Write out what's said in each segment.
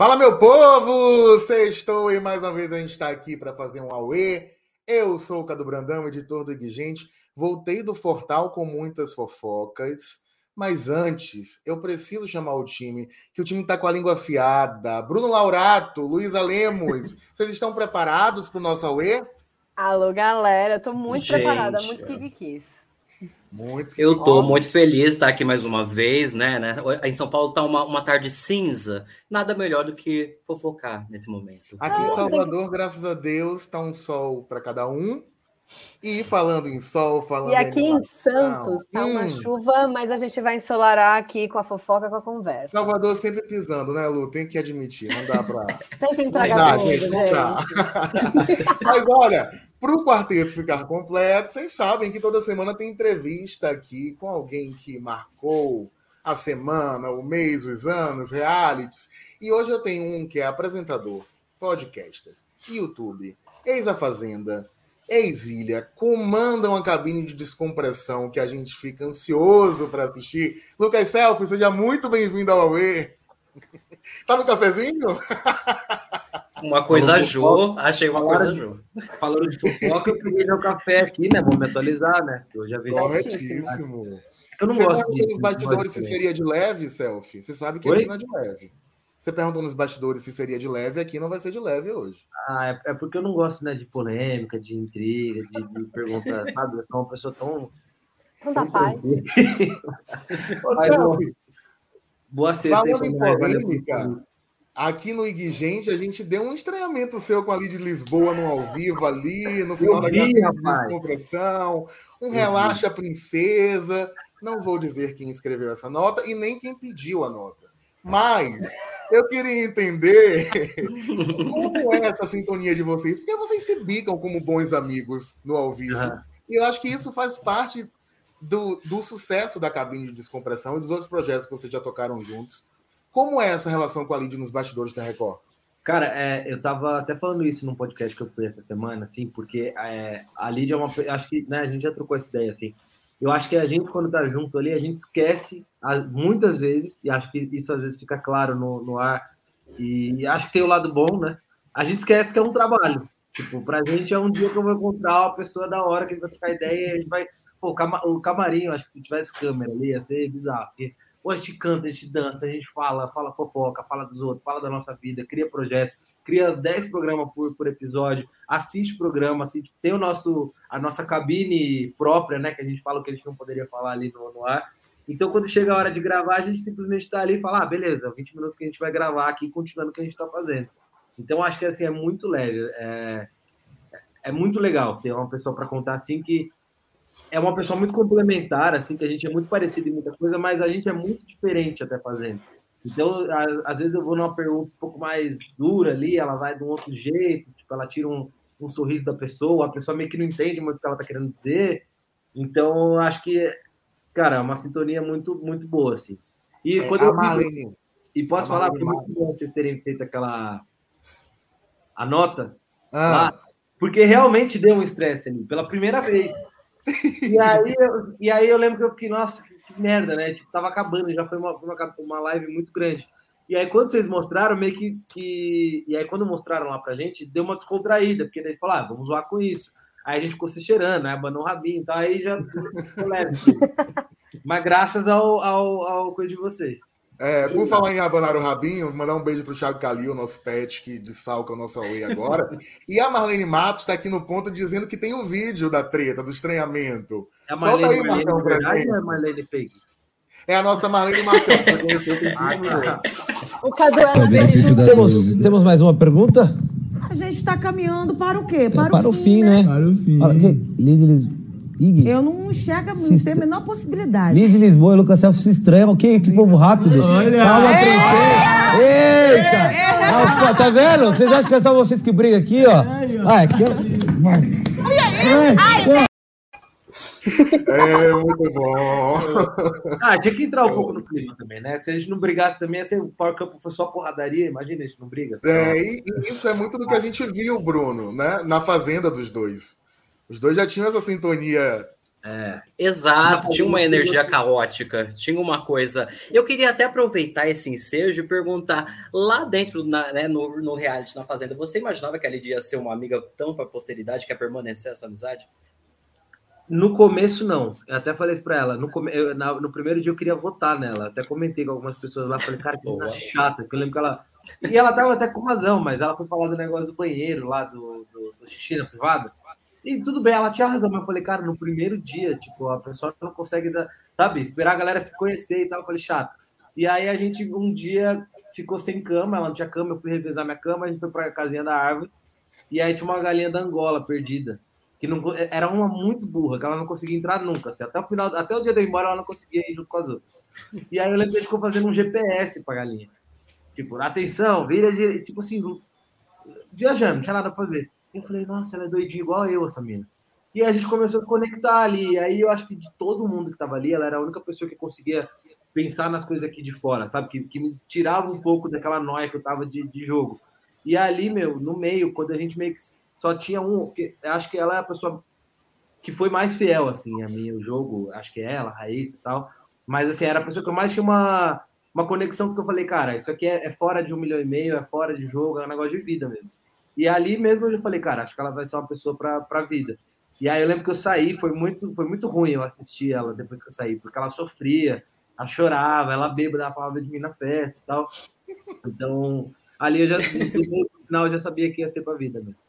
Fala, meu povo! Sextou e mais uma vez a gente está aqui para fazer um Aue. Eu sou o Cadu Brandão, editor do Iguigente. Voltei do Fortal com muitas fofocas. Mas antes, eu preciso chamar o time, que o time está com a língua afiada. Bruno Laurato, Luísa Lemos, vocês estão preparados para o nosso Aue? Alô, galera, estou muito Gente, preparada, muito que quis. Muito Eu tô muito feliz de estar aqui mais uma vez, né? né? Em São Paulo tá uma, uma tarde cinza. Nada melhor do que fofocar nesse momento. Aqui em Salvador, graças a Deus, tá um sol para cada um. E falando em sol, falando E aqui em, em Santos tá hum. uma chuva, mas a gente vai ensolarar aqui com a fofoca, com a conversa. Salvador sempre pisando, né, Lu? Tem que admitir, não dá para. Sempre entregar tudo, gente. gente. mas olha, para o quarteto ficar completo, vocês sabem que toda semana tem entrevista aqui com alguém que marcou a semana, o mês, os anos, realities. E hoje eu tenho um que é apresentador, podcaster, YouTube, ex-A Fazenda, ex-Ilha, comanda uma cabine de descompressão que a gente fica ansioso para assistir. Lucas Selfie, seja muito bem-vindo ao Aue. tá no cafezinho? Uma coisa Jô, achei uma coisa Jô. Falando de fofoca, eu peguei meu café aqui, né? Vou me atualizar, né? Eu já vi. Corretíssimo. Eu não Você gosto de. nos bastidores se seria de leve, selfie? Você sabe que Oi? aqui não é de leve. Você perguntou nos bastidores se seria de leve, aqui não vai ser de leve hoje. Ah, é, é porque eu não gosto, né, de polêmica, de intriga, de, de pergunta, sabe? Eu sou uma pessoa tão. Tanta paz. Mas, boa sexta. Falando em polêmica, Aqui no Iguigente, a gente deu um estranhamento seu com a de Lisboa no ao vivo ali, no final da descompressão, um relaxa princesa. Não vou dizer quem escreveu essa nota e nem quem pediu a nota. Mas eu queria entender como é essa sintonia de vocês, porque vocês se bicam como bons amigos no ao vivo. Uhum. E eu acho que isso faz parte do, do sucesso da cabine de descompressão e dos outros projetos que vocês já tocaram juntos. Como é essa relação com a Lid nos bastidores da Record? Cara, é, eu tava até falando isso num podcast que eu fui essa semana, assim, porque é, a Lid é uma. Acho que né, a gente já trocou essa ideia, assim. Eu acho que a gente, quando tá junto ali, a gente esquece muitas vezes, e acho que isso às vezes fica claro no, no ar, e acho que tem o lado bom, né? A gente esquece que é um trabalho. Tipo, pra gente é um dia que eu vou encontrar uma pessoa da hora que a gente vai trocar ideia e a gente vai. Pô, o camarim, acho que se tivesse câmera ali ia ser bizarro. Porque Pô, a gente canta, a gente dança, a gente fala, fala fofoca, fala dos outros, fala da nossa vida, cria projeto, cria 10 programas por, por episódio, assiste programa, tem, tem o nosso, a nossa cabine própria, né? Que a gente fala o que a gente não poderia falar ali no, no ar. Então, quando chega a hora de gravar, a gente simplesmente está ali e fala: ah, beleza, 20 minutos que a gente vai gravar aqui, continuando o que a gente está fazendo. Então, acho que assim, é muito leve. É, é muito legal ter uma pessoa para contar assim que é uma pessoa muito complementar, assim, que a gente é muito parecido em muita coisa, mas a gente é muito diferente até fazendo. Então, às vezes eu vou numa pergunta um pouco mais dura ali, ela vai de um outro jeito, tipo, ela tira um, um sorriso da pessoa, a pessoa meio que não entende muito o que ela tá querendo dizer. Então, acho que, cara, é uma sintonia muito, muito boa, assim. E é, quando eu vi, E posso falar, foi muito bom vocês terem feito aquela a nota ah. lá, porque realmente deu um estresse ali, pela primeira vez. E aí, eu, e aí eu lembro que eu fiquei, nossa, que, que merda, né? Tipo, tava acabando, já foi uma, uma, uma live muito grande. E aí, quando vocês mostraram, meio que, que. E aí, quando mostraram lá pra gente, deu uma descontraída, porque daí falaram, ah, vamos zoar com isso. Aí a gente ficou se cheirando, né? Abanou o rabinho, então aí já ficou leve. Mas graças ao, ao, ao coisa de vocês. É, por falar em abanar o rabinho, mandar um beijo pro Thiago Calil, nosso pet que desfalca o nosso Away agora. e a Marlene Matos está aqui no ponto dizendo que tem o um vídeo da treta, do estranhamento. É a Marlene, Solta aí, Marlene Marcão, verdade ou é a Marlene Fake? É a nossa Marlene Marcão. o Cadu é temos, temos mais uma pergunta? A gente está caminhando para o quê? Para, para o, fim, fim né? né? Para o fim. Líderes Ig. Eu não enxergo, não tem a menor possibilidade. Liz de Lisboa e Lucas Self se estranham. Que, que povo rápido. Olha! Calma, princesa. Eita! Ah, tá vendo? Vocês acham que é só vocês que brigam aqui, ó? Ah, aqui, ó. Ai, É, muito bom. Ah, tinha que entrar um pouco no clima também, né? Se a gente não brigasse também, ser o Power Campo foi só porradaria. Imagina, a gente não briga. É, e, e isso é muito do que a gente viu, Bruno, né? Na fazenda dos dois. Os dois já tinham essa sintonia É. Exato, tinha uma energia caótica, tinha uma coisa. Eu queria até aproveitar esse ensejo e perguntar: lá dentro, na, né, no, no reality, na Fazenda, você imaginava que a Lidia ia ser uma amiga tão para a posteridade que ia permanecer essa amizade? No começo, não. Eu até falei isso pra ela. No, come... eu, na, no primeiro dia eu queria votar nela. Até comentei com algumas pessoas lá. Falei, cara, que coisa chata. Que eu lembro que ela. E ela tava até com razão, mas ela foi falar do negócio do banheiro lá, do, do, do xixi na privada. E tudo bem, ela tinha razão, mas eu falei, cara, no primeiro dia, tipo, a pessoa não consegue, dar, sabe, esperar a galera se conhecer e tal. Eu falei, chato. E aí a gente, um dia, ficou sem cama, ela não tinha cama, eu fui revezar minha cama, a gente foi pra casinha da árvore. E aí tinha uma galinha da Angola perdida que não, era uma muito burra, que ela não conseguia entrar nunca. Assim, até o final, até o dia de ir embora, ela não conseguia ir junto com as outras. E aí eu lembro que ficou fazendo um GPS pra galinha. Tipo, atenção, vira de. Tipo assim, viajando, não tinha nada a fazer. Eu falei, nossa, ela é doidinha igual eu, essa mina. E a gente começou a se conectar ali. Aí eu acho que de todo mundo que tava ali, ela era a única pessoa que conseguia pensar nas coisas aqui de fora, sabe? Que, que me tirava um pouco daquela noia que eu tava de, de jogo. E ali, meu, no meio, quando a gente meio que só tinha um. Acho que ela é a pessoa que foi mais fiel, assim, a mim, o jogo. Acho que é ela, a Raíssa e tal. Mas, assim, era a pessoa que eu mais tinha uma, uma conexão que eu falei, cara, isso aqui é, é fora de um milhão e meio, é fora de jogo, é um negócio de vida mesmo. E ali mesmo eu falei, cara, acho que ela vai ser uma pessoa para a vida. E aí eu lembro que eu saí, foi muito, foi muito ruim eu assistir ela depois que eu saí, porque ela sofria, ela chorava, ela bêbada, ela falava de mim na festa e tal. Então, ali eu já, no final, eu já sabia que ia ser para a vida mesmo.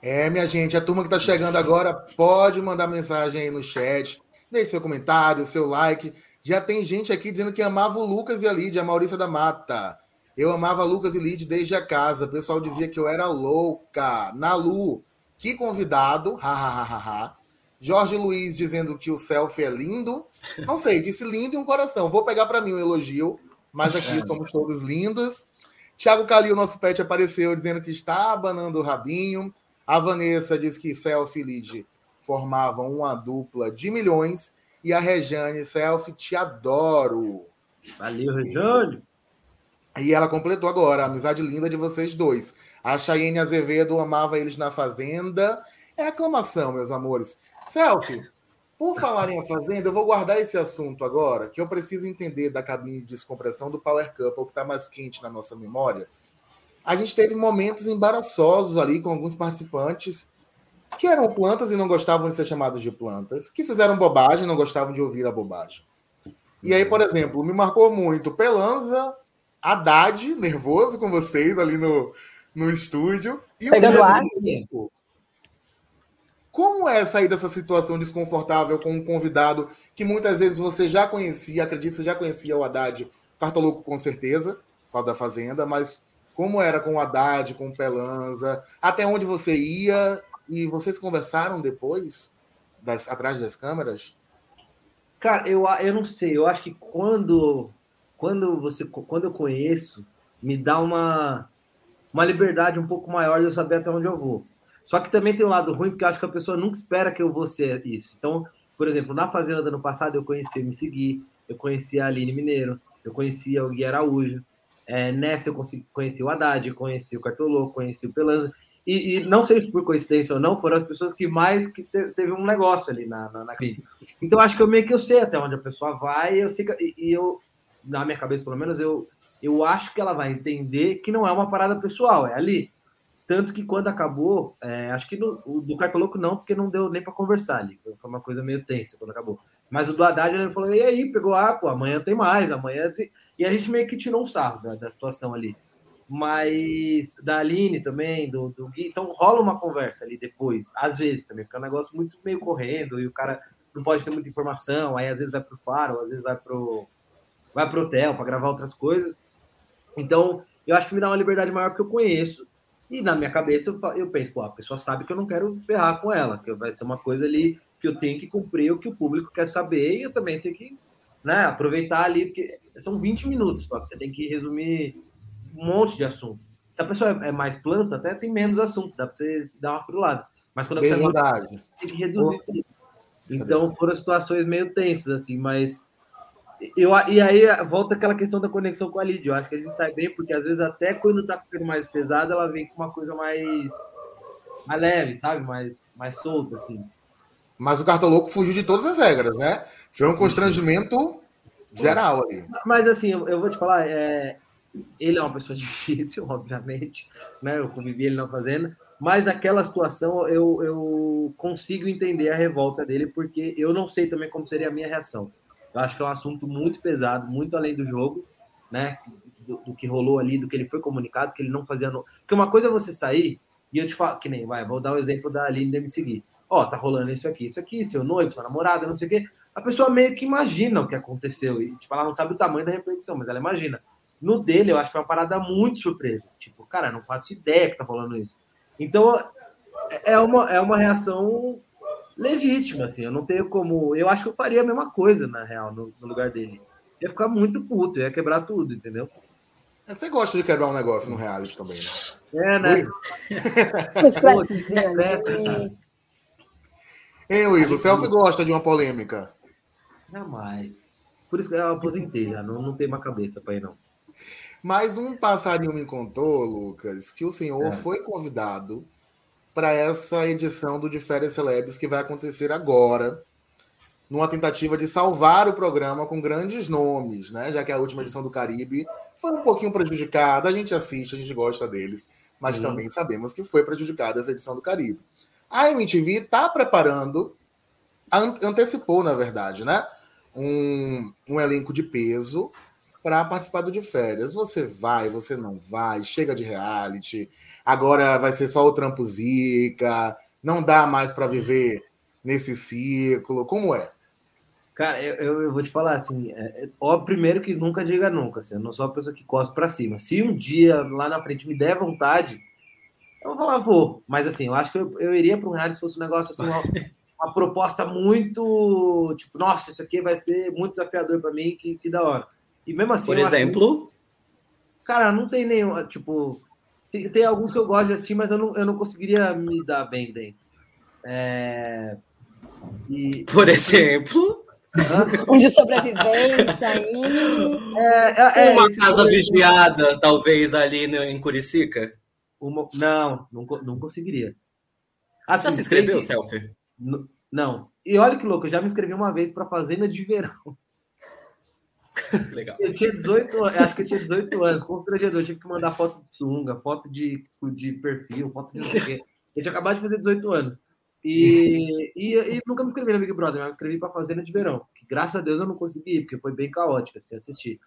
É, minha gente, a turma que está chegando agora pode mandar mensagem aí no chat, deixe seu comentário, seu like. Já tem gente aqui dizendo que amava o Lucas e a Lídia, a Maurícia da Mata. Eu amava Lucas e Lídia desde a casa. O pessoal dizia que eu era louca. Nalu, que convidado. Ha, ha, ha, ha. Jorge Luiz dizendo que o selfie é lindo. Não sei, disse lindo e um coração. Vou pegar para mim um elogio, mas aqui é. somos todos lindos. Tiago Calil, nosso pet, apareceu dizendo que está abanando o rabinho. A Vanessa diz que Selfie e Lid formavam uma dupla de milhões. E a Rejane, Selfie, te adoro. Valeu, Rejane. E ela completou agora, a amizade linda de vocês dois. A Chayenne Azevedo amava eles na Fazenda. É aclamação, meus amores. Selfie, por falar em a Fazenda, eu vou guardar esse assunto agora, que eu preciso entender da cabine de descompressão do Power Cup, o que está mais quente na nossa memória a gente teve momentos embaraçosos ali com alguns participantes que eram plantas e não gostavam de ser chamados de plantas, que fizeram bobagem e não gostavam de ouvir a bobagem. E aí, por exemplo, me marcou muito Pelanza, Haddad, nervoso com vocês ali no, no estúdio. E Pegando ar. Como é sair dessa situação desconfortável com um convidado que muitas vezes você já conhecia, acredito que você já conhecia o Haddad, Cartoloco com certeza, por da Fazenda, mas como era com o Haddad, com o Pelanza, até onde você ia e vocês conversaram depois, das, atrás das câmeras? Cara, eu, eu não sei, eu acho que quando, quando, você, quando eu conheço, me dá uma, uma liberdade um pouco maior de eu saber até onde eu vou. Só que também tem um lado ruim, porque eu acho que a pessoa nunca espera que eu vou ser isso. Então, por exemplo, na Fazenda do ano passado, eu conheci o Me Seguir, eu conheci a Aline Mineiro, eu conhecia o Gui Araújo, é, nessa eu conheci o Haddad, conheci o Cartolô, conheci o Pelanza. E, e, não sei se por coincidência ou não, foram as pessoas que mais que teve, teve um negócio ali na, na, na, crise. Então acho que eu meio que eu sei até onde a pessoa vai, eu sei que, e, e, eu, na minha cabeça pelo menos, eu, eu acho que ela vai entender que não é uma parada pessoal, é ali. Tanto que quando acabou, é, acho que no, o do Cartoloco não, porque não deu nem para conversar ali. Foi uma coisa meio tensa quando acabou. Mas o do Haddad ele falou: e aí, pegou, ah, pô, amanhã tem mais, amanhã. Tem... E a gente meio que tirou um sarro da, da situação ali. Mas da Aline também, do, do Gui, então rola uma conversa ali depois, às vezes também, porque é um negócio muito meio correndo e o cara não pode ter muita informação, aí às vezes vai pro faro, às vezes vai pro, vai pro hotel para gravar outras coisas. Então, eu acho que me dá uma liberdade maior porque eu conheço. E na minha cabeça eu, eu penso, pô, a pessoa sabe que eu não quero ferrar com ela, que vai ser uma coisa ali que eu tenho que cumprir o que o público quer saber e eu também tenho que né, aproveitar ali, porque são 20 minutos, só que você tem que resumir um monte de assunto. Se a pessoa é mais planta, até tem menos assuntos, dá para você dar uma frulada. Mas quando a pessoa é tem que reduzir. Então foram situações meio tensas, assim, mas. Eu, e aí volta aquela questão da conexão com a Lídia. Eu acho que a gente sai bem, porque às vezes até quando tá ficando mais pesado, ela vem com uma coisa mais, mais leve, sabe? Mais, mais solta, assim. Mas o Cartoloco fugiu de todas as regras, né? Foi um constrangimento geral ali. Mas assim, eu, eu vou te falar, é, ele é uma pessoa difícil, obviamente, né? Eu convivi ele na fazenda, mas naquela situação eu, eu consigo entender a revolta dele, porque eu não sei também como seria a minha reação. Eu acho que é um assunto muito pesado, muito além do jogo, né? Do, do que rolou ali, do que ele foi comunicado, que ele não fazia. No... Porque uma coisa é você sair e eu te falo, que nem, vai, vou dar o um exemplo da Aline de me seguir. Ó, tá rolando isso aqui, isso aqui, seu noivo, sua namorada, não sei o quê. A pessoa meio que imagina o que aconteceu. E, tipo, ela não sabe o tamanho da repercussão, mas ela imagina. No dele, eu acho que foi uma parada muito surpresa. Tipo, cara, não faço ideia que tá rolando isso. Então, é, é uma, é uma reação legítima, assim. Eu não tenho como. Eu acho que eu faria a mesma coisa, na real, no, no lugar dele. Ia ficar muito puto, ia quebrar tudo, entendeu? Você gosta de quebrar um negócio no reality também, né? É, né? Ei, Luiz, o Selfie gosta de uma polêmica. Jamais. Por isso que eu aposentei, já. Não, não tem uma cabeça para ir, não. Mas um passarinho me contou, Lucas, que o senhor é. foi convidado para essa edição do De Férias Celebres que vai acontecer agora, numa tentativa de salvar o programa com grandes nomes, né? Já que a última edição do Caribe foi um pouquinho prejudicada, a gente assiste, a gente gosta deles, mas uhum. também sabemos que foi prejudicada essa edição do Caribe. A MTV está preparando, antecipou, na verdade, né? Um, um elenco de peso para participar do de férias. Você vai, você não vai, chega de reality. Agora vai ser só o trampo zica, não dá mais para viver nesse ciclo. Como é? Cara, eu, eu vou te falar assim, é, é, ó, primeiro que nunca diga nunca, assim, eu não sou a pessoa que cospe para cima. Se um dia lá na frente me der vontade, eu vou falar, vou. Mas assim, eu acho que eu, eu iria para um reality se fosse um negócio assim, uma, uma, proposta muito, tipo, nossa, isso aqui vai ser muito desafiador para mim, que, que da hora. E mesmo assim. Por exemplo. Cara, não tem nenhum. Tipo, tem, tem, alguns que eu gosto de assistir, mas eu não, eu não conseguiria me dar bem dentro. É... E... Por exemplo. um de sobrevivência aí. É, é, é uma casa vigiada, talvez, ali no, em Curicica? Uma... Não, não, não conseguiria. Assim, Você se inscreveu, tem... Selfie? Não. E olha que louco, eu já me inscrevi uma vez para Fazenda de Verão. Legal. Eu tinha 18 acho que eu tinha 18 anos, constrangedor. Eu tive que mandar foto de sunga, foto de, de perfil, foto de não sei o quê. Eu tinha acabado de fazer 18 anos. E, e, e nunca me inscrevi no Big Brother, mas me inscrevi para Fazenda de Verão. Que graças a Deus eu não consegui, porque foi bem caótica assim, assistir.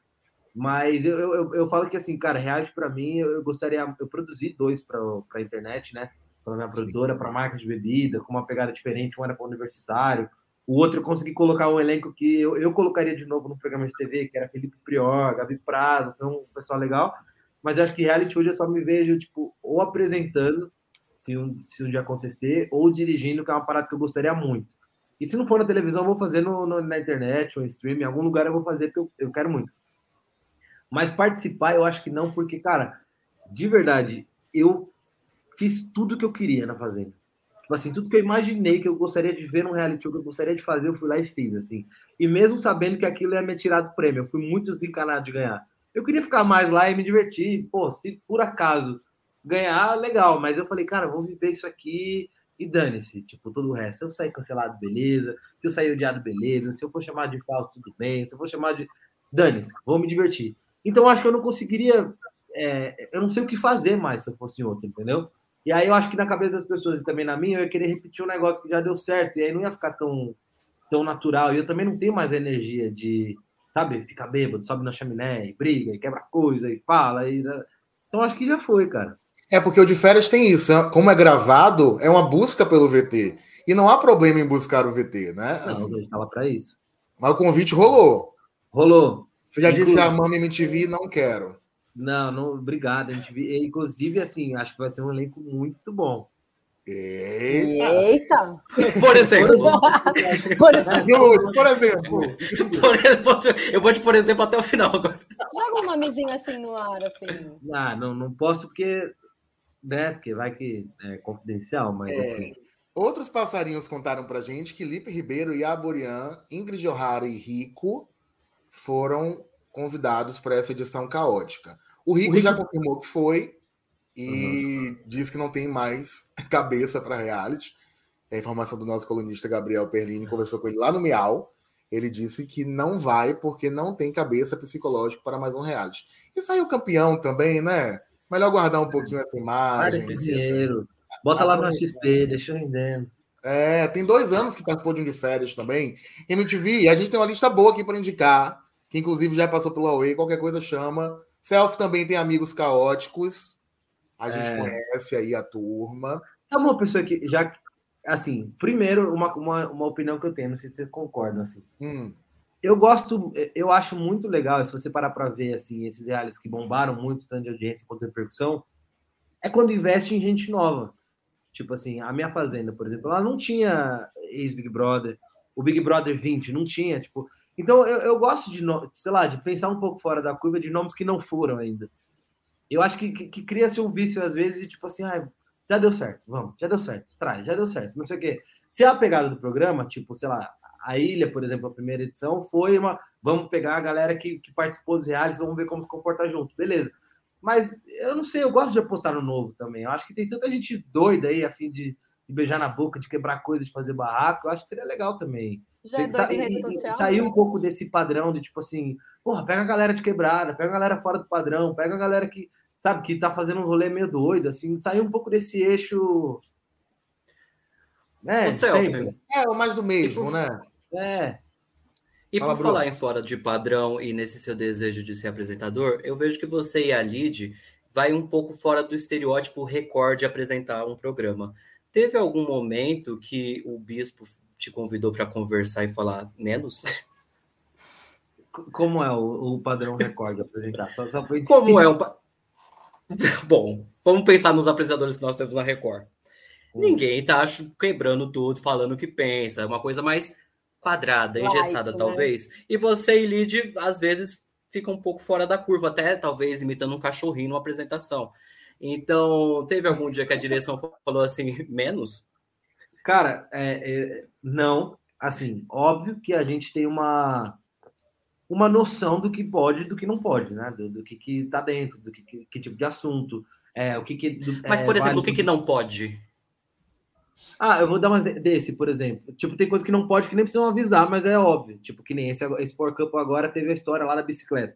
Mas eu, eu, eu falo que assim, cara, reage para mim, eu, eu, gostaria. Eu produzi dois para a internet, né? Para minha produtora, para marca de bebida, com uma pegada diferente, um era para universitário, o outro eu consegui colocar um elenco que eu, eu colocaria de novo no programa de TV, que era Felipe Prior, Gabi Prado, foi um pessoal legal. Mas eu acho que reality hoje eu só me vejo, tipo, ou apresentando, se um, se um dia acontecer, ou dirigindo, que é uma parada que eu gostaria muito. E se não for na televisão, eu vou fazer no, no, na internet ou em streaming, em algum lugar eu vou fazer, porque eu, eu quero muito. Mas participar, eu acho que não, porque, cara, de verdade, eu fiz tudo que eu queria na Fazenda. Tipo assim, tudo que eu imaginei que eu gostaria de ver num reality show, que eu gostaria de fazer, eu fui lá e fiz, assim. E mesmo sabendo que aquilo ia me tirar do prêmio, eu fui muito desencanado de ganhar. Eu queria ficar mais lá e me divertir. Pô, se por acaso ganhar, legal. Mas eu falei, cara, vou viver isso aqui e dane-se, tipo, todo o resto. Se eu sair cancelado, beleza. Se eu sair odiado, beleza. Se eu for chamado de falso, tudo bem. Se eu for chamado de. Dane-se, vou me divertir. Então, acho que eu não conseguiria. É, eu não sei o que fazer mais se eu fosse outro, entendeu? E aí eu acho que na cabeça das pessoas e também na minha, eu ia querer repetir um negócio que já deu certo, e aí não ia ficar tão, tão natural. E eu também não tenho mais energia de, sabe, ficar bêbado, sobe na chaminé, e briga, e quebra coisa, e fala. E... Né? Então acho que já foi, cara. É porque o de férias tem isso, é, como é gravado, é uma busca pelo VT. E não há problema em buscar o VT, né? Não, assim, a para isso. Mas o convite rolou. Rolou. Você já Inclusive... disse a Mama MTV, não quero. Não, não, obrigado. A gente, inclusive, assim, acho que vai ser um elenco muito bom. Eita! Eita. Por exemplo. por exemplo. Por exemplo. eu vou te, por exemplo, até o final agora. Joga um nomezinho assim no ar, assim. Ah, não, não posso porque, né, porque vai que é confidencial, mas é. assim. Outros passarinhos contaram pra gente que Lipe Ribeiro, Yaborian, Ingrid O'Hara e Rico foram convidados para essa edição caótica. O Rico, o Rico... já confirmou que foi e uhum. diz que não tem mais cabeça para reality. a informação do nosso colunista Gabriel Perlini, conversou com ele lá no Miau. Ele disse que não vai porque não tem cabeça psicológica para mais um reality. E saiu campeão também, né? Melhor guardar um pouquinho essa imagem. Guarda esse dinheiro. Bota lá no XP, deixa rendendo. É, tem dois anos que participou de um de férias também. MTV, a gente tem uma lista boa aqui para indicar, que inclusive já passou pelo Huawei, qualquer coisa chama. Self também tem amigos caóticos. A gente é. conhece aí a turma. Sabe uma pessoa que já assim, primeiro, uma, uma, uma opinião que eu tenho, não sei se você concorda, assim. Hum. Eu gosto, eu acho muito legal, se você parar para ver, assim, esses reais que bombaram muito, tanto de audiência quanto de repercussão, é quando investe em gente nova. Tipo assim, a minha fazenda, por exemplo, ela não tinha ex-Big Brother, o Big Brother 20 não tinha, tipo. Então eu, eu gosto de, sei lá, de pensar um pouco fora da curva de nomes que não foram ainda. Eu acho que, que, que cria-se um vício às vezes de tipo assim, ah, já deu certo, vamos, já deu certo, traz, já deu certo, não sei o quê. Se é a pegada do programa, tipo, sei lá, a Ilha, por exemplo, a primeira edição, foi uma. Vamos pegar a galera que, que participou dos reais, vamos ver como se comporta junto, beleza. Mas eu não sei, eu gosto de apostar no novo também. Eu acho que tem tanta gente doida aí a fim de, de beijar na boca, de quebrar coisa, de fazer barraco. Eu acho que seria legal também. Já é doido em rede social. Sair um pouco desse padrão de tipo assim, porra, pega a galera de quebrada, pega a galera fora do padrão, pega a galera que sabe, que tá fazendo um rolê meio doido, assim, sair um pouco desse eixo. Né? O selfie. É, o mais do mesmo, tipo, né? É. E Fala, por Bruno. falar em fora de padrão e nesse seu desejo de ser apresentador, eu vejo que você e a Lid vai um pouco fora do estereótipo recorde apresentar um programa. Teve algum momento que o bispo te convidou para conversar e falar menos? Como é o, o padrão recorde apresentar? Só, só foi... Como é o Bom, vamos pensar nos apresentadores que nós temos na Record. Hum. Ninguém tá quebrando tudo, falando o que pensa. É uma coisa mais quadrada, Light, engessada, né? talvez. E você e Lid, às vezes, fica um pouco fora da curva, até talvez imitando um cachorrinho numa apresentação. Então, teve algum dia que a direção falou assim, menos? Cara, é, é, não. Assim, óbvio que a gente tem uma uma noção do que pode e do que não pode, né? Do, do que, que tá dentro, do que, que, que, tipo de assunto. É, o que, que do, Mas, por é, exemplo, vale... o que, que não pode? Ah, eu vou dar uma desse, por exemplo. Tipo, tem coisa que não pode que nem precisam avisar, mas é óbvio. Tipo, que nem esse, esse Sport Cup agora teve a história lá da bicicleta.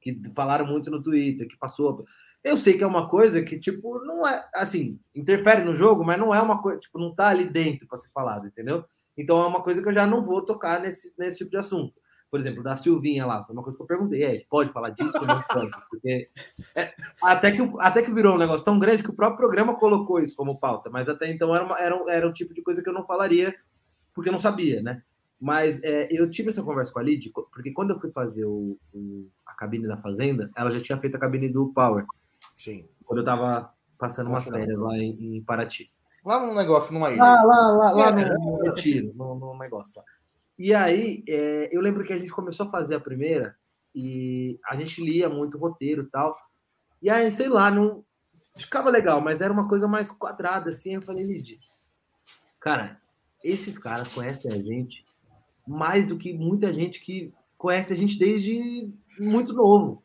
Que falaram muito no Twitter, que passou. Eu sei que é uma coisa que, tipo, não é assim, interfere no jogo, mas não é uma coisa, tipo, não tá ali dentro para ser falado, entendeu? Então é uma coisa que eu já não vou tocar nesse, nesse tipo de assunto por exemplo, da Silvinha lá, foi uma coisa que eu perguntei, é, pode falar disso ou não pode? Porque é, até, que, até que virou um negócio tão grande que o próprio programa colocou isso como pauta, mas até então era, uma, era, era um tipo de coisa que eu não falaria, porque eu não sabia, né? Mas é, eu tive essa conversa com a Lid, porque quando eu fui fazer o, o, a cabine da Fazenda, ela já tinha feito a cabine do Power. Sim. Quando eu tava passando umas férias lá em, em Paraty. Lá no negócio, numa ilha. Ah, lá, lá, lá é, no, no no, no negócio lá. E aí, é, eu lembro que a gente começou a fazer a primeira e a gente lia muito roteiro e tal. E aí, sei lá, não ficava legal, mas era uma coisa mais quadrada, assim. Eu falei, Lidia, cara, esses caras conhecem a gente mais do que muita gente que conhece a gente desde muito novo.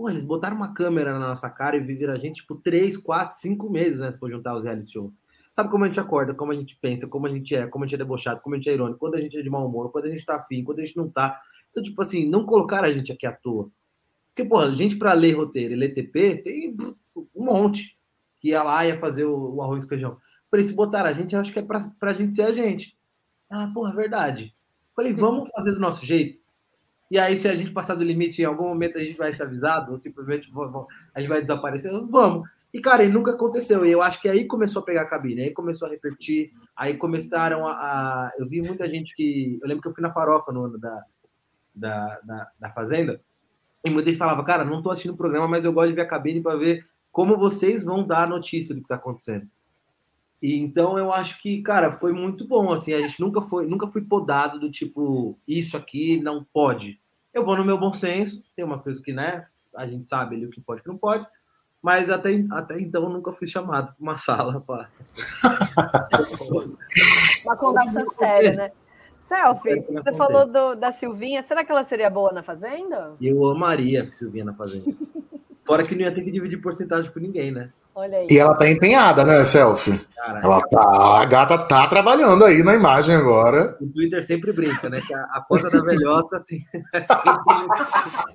Pô, eles botaram uma câmera na nossa cara e viveram a gente por três, quatro, cinco meses, né? Se for juntar os reality shows. Sabe como a gente acorda, como a gente pensa, como a gente é, como a gente é debochado, como a gente é irônico, quando a gente é de mau humor, quando a gente tá afim, quando a gente não tá. Então, tipo assim, não colocar a gente aqui à toa. Porque, porra, gente para ler roteiro e ler TP tem um monte que ia lá ia fazer o, o arroz e feijão. Falei, se botar a gente, acho que é pra, pra gente ser a gente. Ah, porra, é verdade. Falei, vamos fazer do nosso jeito. E aí, se a gente passar do limite, em algum momento a gente vai ser avisado, ou simplesmente a gente vai desaparecer, vamos. E, cara, e nunca aconteceu. E eu acho que aí começou a pegar a cabine, aí começou a repetir, aí começaram a, a, Eu vi muita gente que. Eu lembro que eu fui na farofa no ano da, da, da, da Fazenda, e muita gente falava, cara, não tô assistindo o programa, mas eu gosto de ver a cabine para ver como vocês vão dar a notícia do que tá acontecendo. E então eu acho que, cara, foi muito bom. Assim, a gente nunca foi, nunca fui podado do tipo, isso aqui não pode. Eu vou no meu bom senso, tem umas coisas que, né, a gente sabe ali o que pode e o que não pode mas até, até então nunca fui chamado para uma sala para. uma conversa séria, né? Selfie, você falou do, da Silvinha, será que ela seria boa na Fazenda? Eu amaria a Silvinha na Fazenda. Fora que não ia ter que dividir porcentagem com ninguém, né? Olha aí. E ela tá empenhada, né, Selfie? Ela tá, a gata tá trabalhando aí na imagem agora. O Twitter sempre brinca, né? Que a, a conta da velhota tem.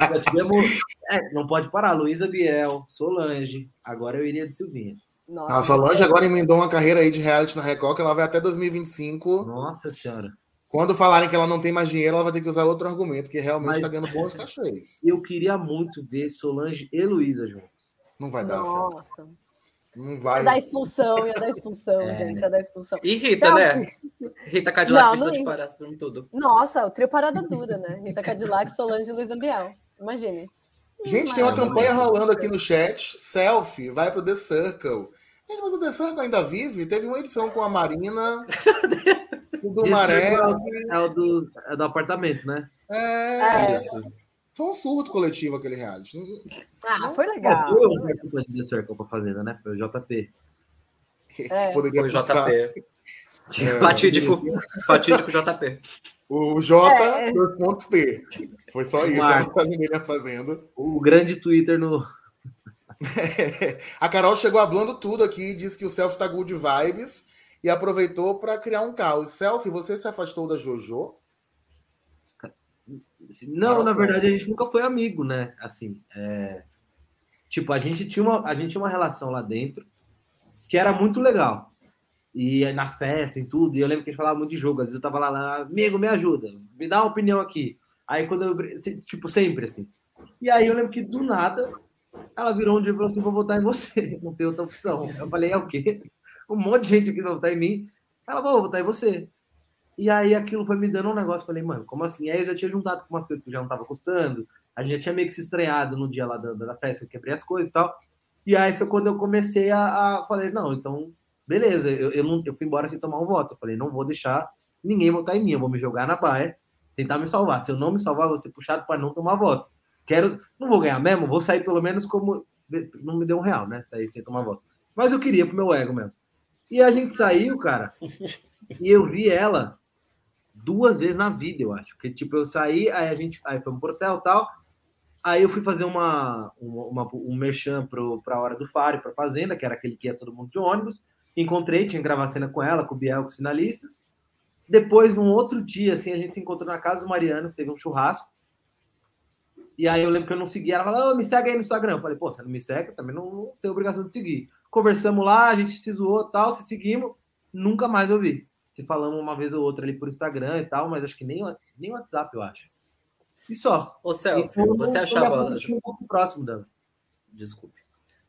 Já tivemos. É, não pode parar. Luísa Biel, Solange. Agora eu iria de Silvinha. Nossa, a Solange agora emendou uma carreira aí de reality na Record, que ela vai até 2025. Nossa Senhora. Quando falarem que ela não tem mais dinheiro, ela vai ter que usar outro argumento, que realmente está ganhando bons cachês. Eu queria muito ver Solange e Luísa juntos. Não vai dar Nossa. certo. Não vai. Ia dar expulsão, ia dar expulsão, é. gente, ia dar expulsão. E Rita, então, né? Rita Cadillac não, não de Parás pra tudo. Nossa, o trio parada dura, né? Rita Cadillac, Solange e Luiz Ambiel. Imagine. Gente, tem uma campanha rolando aqui no chat. Selfie, vai pro The Circle. Gente, mas o The Circle ainda vive? Teve uma edição com a Marina. do Maré. É o do, é do apartamento, né? É, é. isso. Foi um surto coletivo aquele reality. Ah, foi legal. Foi um participante de Circle pra Fazenda, né? Foi o JP. É. Poderia foi o JP. É, fatídico, fatídico JP. O J, é. pontos P. Foi só isso a fazendeira fazendo. O grande Twitter no. a Carol chegou hablando tudo aqui, disse que o selfie tá good vibes e aproveitou para criar um caos. Selfie, você se afastou da JoJo? Não, na verdade a gente nunca foi amigo, né? Assim, é... tipo a gente tinha uma a gente tinha uma relação lá dentro que era muito legal e nas festas e tudo. E eu lembro que a gente falava muito de jogo. Às vezes eu tava lá, lá, amigo, me ajuda, me dá uma opinião aqui. Aí quando eu tipo sempre assim. E aí eu lembro que do nada ela virou um dia e falou assim: vou votar em você, não tem outra opção. Eu falei: é o quê? Um monte de gente aqui vai votar em mim. Ela, vou votar em você. E aí aquilo foi me dando um negócio. Falei, mano, como assim? Aí eu já tinha juntado com umas coisas que já não tava custando. A gente já tinha meio que se estreado no dia lá da, da festa, eu quebrei as coisas e tal. E aí foi quando eu comecei a. a falei, não, então, beleza, eu, eu, não, eu fui embora sem tomar um voto. Eu falei, não vou deixar ninguém votar em mim, eu vou me jogar na baia, tentar me salvar. Se eu não me salvar, vou ser puxado para não tomar voto. Quero. Não vou ganhar mesmo, vou sair pelo menos como. Não me deu um real, né? Sair sem tomar voto. Mas eu queria pro meu ego mesmo. E a gente saiu, cara, e eu vi ela duas vezes na vida, eu acho. Porque, tipo, eu saí, aí a gente aí fomos pro hotel e tal. Aí eu fui fazer uma, uma, um merchan pro, pra hora do Faro, pra Fazenda, que era aquele que ia todo mundo de ônibus. Encontrei, tinha que gravar cena com ela, com o Biel, com os finalistas. Depois, num outro dia, assim, a gente se encontrou na casa do Mariano, teve um churrasco. E aí eu lembro que eu não segui. Ela falou, oh, me segue aí no Instagram. Eu falei, pô, você não me segue? Eu também não, não tenho obrigação de seguir. Conversamos lá, a gente se zoou tal, se seguimos. Nunca mais eu vi se falamos uma vez ou outra ali por Instagram e tal, mas acho que nem, nem WhatsApp, eu acho. E só. Ô, Celso, você achava. Um pouco próximo dela. Desculpe.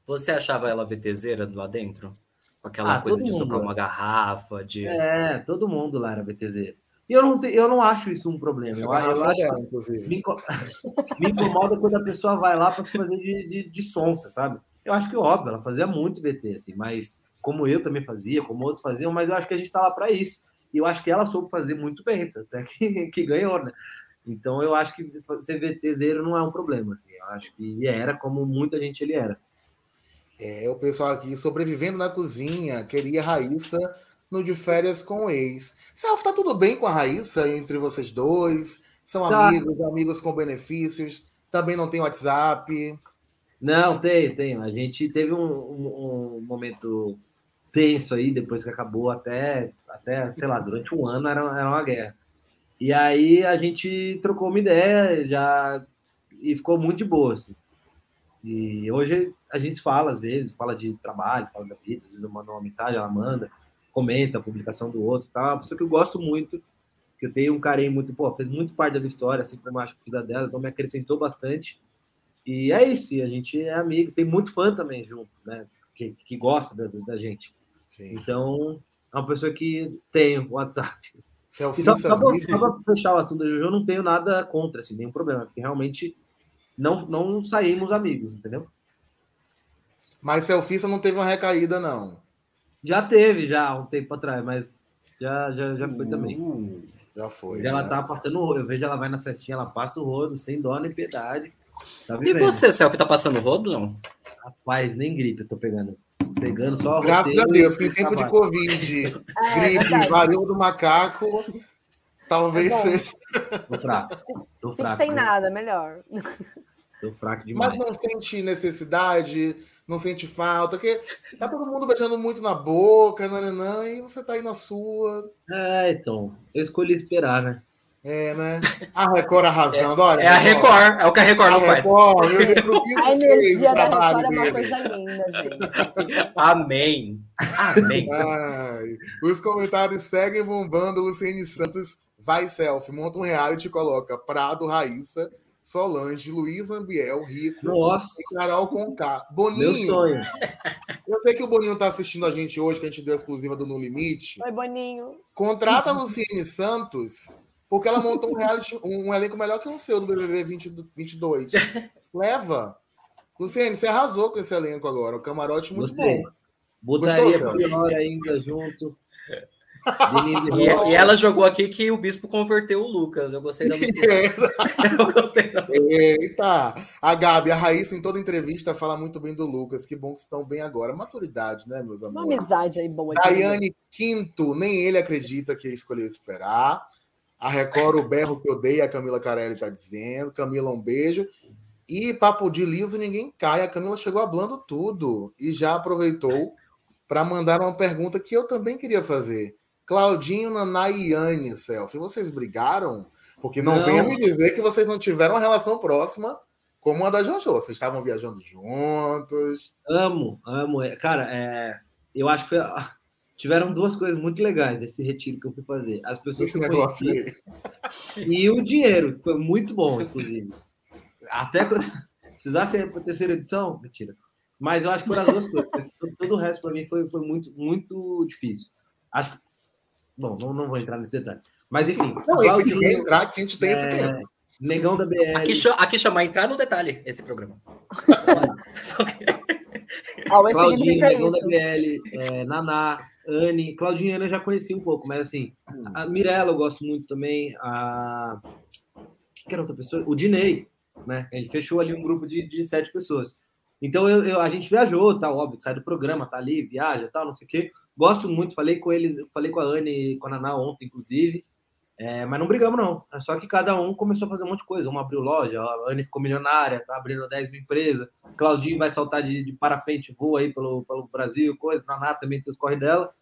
Você achava ela VTZera lá dentro? Com aquela ah, coisa de socar uma garrafa, de. É, todo mundo lá era VTZera. E eu não, te, eu não acho isso um problema. Eu, eu acho dela, inclusive. Me, me, incomoda quando a pessoa vai lá para se fazer de, de, de sonsa, sabe? Eu acho que óbvio, ela fazia muito VT, assim, mas como eu também fazia, como outros faziam, mas eu acho que a gente está lá para isso. E eu acho que ela soube fazer muito bem, até que, que ganhou, né? Então eu acho que ser VTZero não é um problema, assim. Eu acho que era como muita gente ele era. É, o pessoal aqui sobrevivendo na cozinha, queria Raíssa no de férias com o ex. Self, tá tudo bem com a Raíssa entre vocês dois? São tá. amigos, amigos com benefícios? Também não tem WhatsApp? Não, tem, tem. A gente teve um, um, um momento tenso aí, depois que acabou, até, até sei lá, durante um ano era, era uma guerra. E aí a gente trocou uma ideia já e ficou muito de boa, assim. E hoje a gente fala, às vezes, fala de trabalho, fala da vida, às vezes eu mando uma mensagem, ela manda, comenta a publicação do outro, tá? Uma pessoa que eu gosto muito, que eu tenho um carinho muito, pô, fez muito parte da minha história, assim como eu acho que fiz a dela, então me acrescentou bastante. E é isso, a gente é amigo, tem muito fã também junto, né? Que, que gosta da, da gente. Sim. Então, é uma pessoa que tem o WhatsApp. Selfie, só, só para fechar o assunto da Jojo, eu não tenho nada contra, assim, nenhum problema, porque realmente não, não saímos amigos, entendeu? Mas Selfissa não teve uma recaída, não. Já teve, já, um tempo atrás, mas já, já, já foi uh, também. Já foi. Ela né? tá passando eu vejo ela vai na festinha, ela passa o rodo, sem dó nem piedade. Tá e você, Selfie, tá passando rodo, não? Rapaz, nem gripe eu tô pegando. Pegando só Graças a Deus, que em tempo de Covid, é, gripe, é varíola do macaco, talvez é seja. Tô fraco. Tô fraco. Sem nada, melhor. Tô fraco demais. Mas não sente necessidade, não sente falta, porque tá todo mundo beijando muito na boca, nananã, e você tá aí na sua. É, então, eu escolhi esperar, né? É, né? A Record arrasando, olha. É a Record, é o que a Record não faz. Record, a energia da Record é uma coisa linda, gente. Amém. Amém. Ai, os comentários seguem bombando. Luciene Santos vai selfie, monta um reality e coloca Prado, Raíssa, Solange, Luiz Ambiel, Rico Nossa. e Carol Conká. Boninho. Meu sonho. Eu sei que o Boninho tá assistindo a gente hoje, que a gente deu a exclusiva do No Limite. Oi, Boninho. Contrata a Luciene Santos porque ela montou um, reality, um elenco melhor que o seu do BBB 20, 22. Leva. Luciene, você arrasou com esse elenco agora. O camarote muito Gostei. bom. Botaria pior ainda junto. e, e, ela jogou aqui que o bispo converteu o Lucas. Eu gostei da Luciene. Eita! A Gabi, a Raíssa, em toda entrevista, fala muito bem do Lucas. Que bom que estão bem agora. Maturidade, né, meus amores? Uma amizade aí boa. Daiane Quinto, nem ele acredita que escolheu esperar. A Record, o berro que odeia, a Camila Carelli está dizendo. Camila, um beijo. E papo de liso, ninguém cai. A Camila chegou hablando tudo e já aproveitou para mandar uma pergunta que eu também queria fazer. Claudinho, Naná e Yane, Selfie, vocês brigaram? Porque não, não. venha me dizer que vocês não tiveram uma relação próxima como a da Jojo. Vocês estavam viajando juntos. Amo, amo. Cara, é... eu acho que foi tiveram duas coisas muito legais esse retiro que eu fui fazer. As pessoas esse que eu conheci e o dinheiro, que foi muito bom, inclusive. Até precisasse ir para a terceira edição, mentira. Mas eu acho que foram as duas coisas. Todo o resto para mim foi, foi muito, muito difícil. Acho que. Bom, não, não vou entrar nesse detalhe. Mas enfim. Não, Claudinho, se entrar, que a gente tem é... esse tempo. Negão da BR. Aqui, aqui chama entrar no detalhe esse programa. Claudinho, Negão da BL, é, Naná, Anne, Claudinha eu já conheci um pouco, mas assim, a Mirella eu gosto muito também, a. que era outra pessoa? O Dinei, né? Ele fechou ali um grupo de, de sete pessoas. Então eu, eu, a gente viajou, tá óbvio, sai do programa, tá ali, viaja, tal, não sei o quê. Gosto muito, falei com eles, falei com a Anne e com a Naná ontem, inclusive. É, mas não brigamos, não. É só que cada um começou a fazer um monte de coisa. Um abriu loja, a Anne ficou milionária, tá abrindo 10 mil empresas. Claudinho vai saltar de, de parapente, voa aí pelo, pelo Brasil, coisa. Naná também tem os corre dela.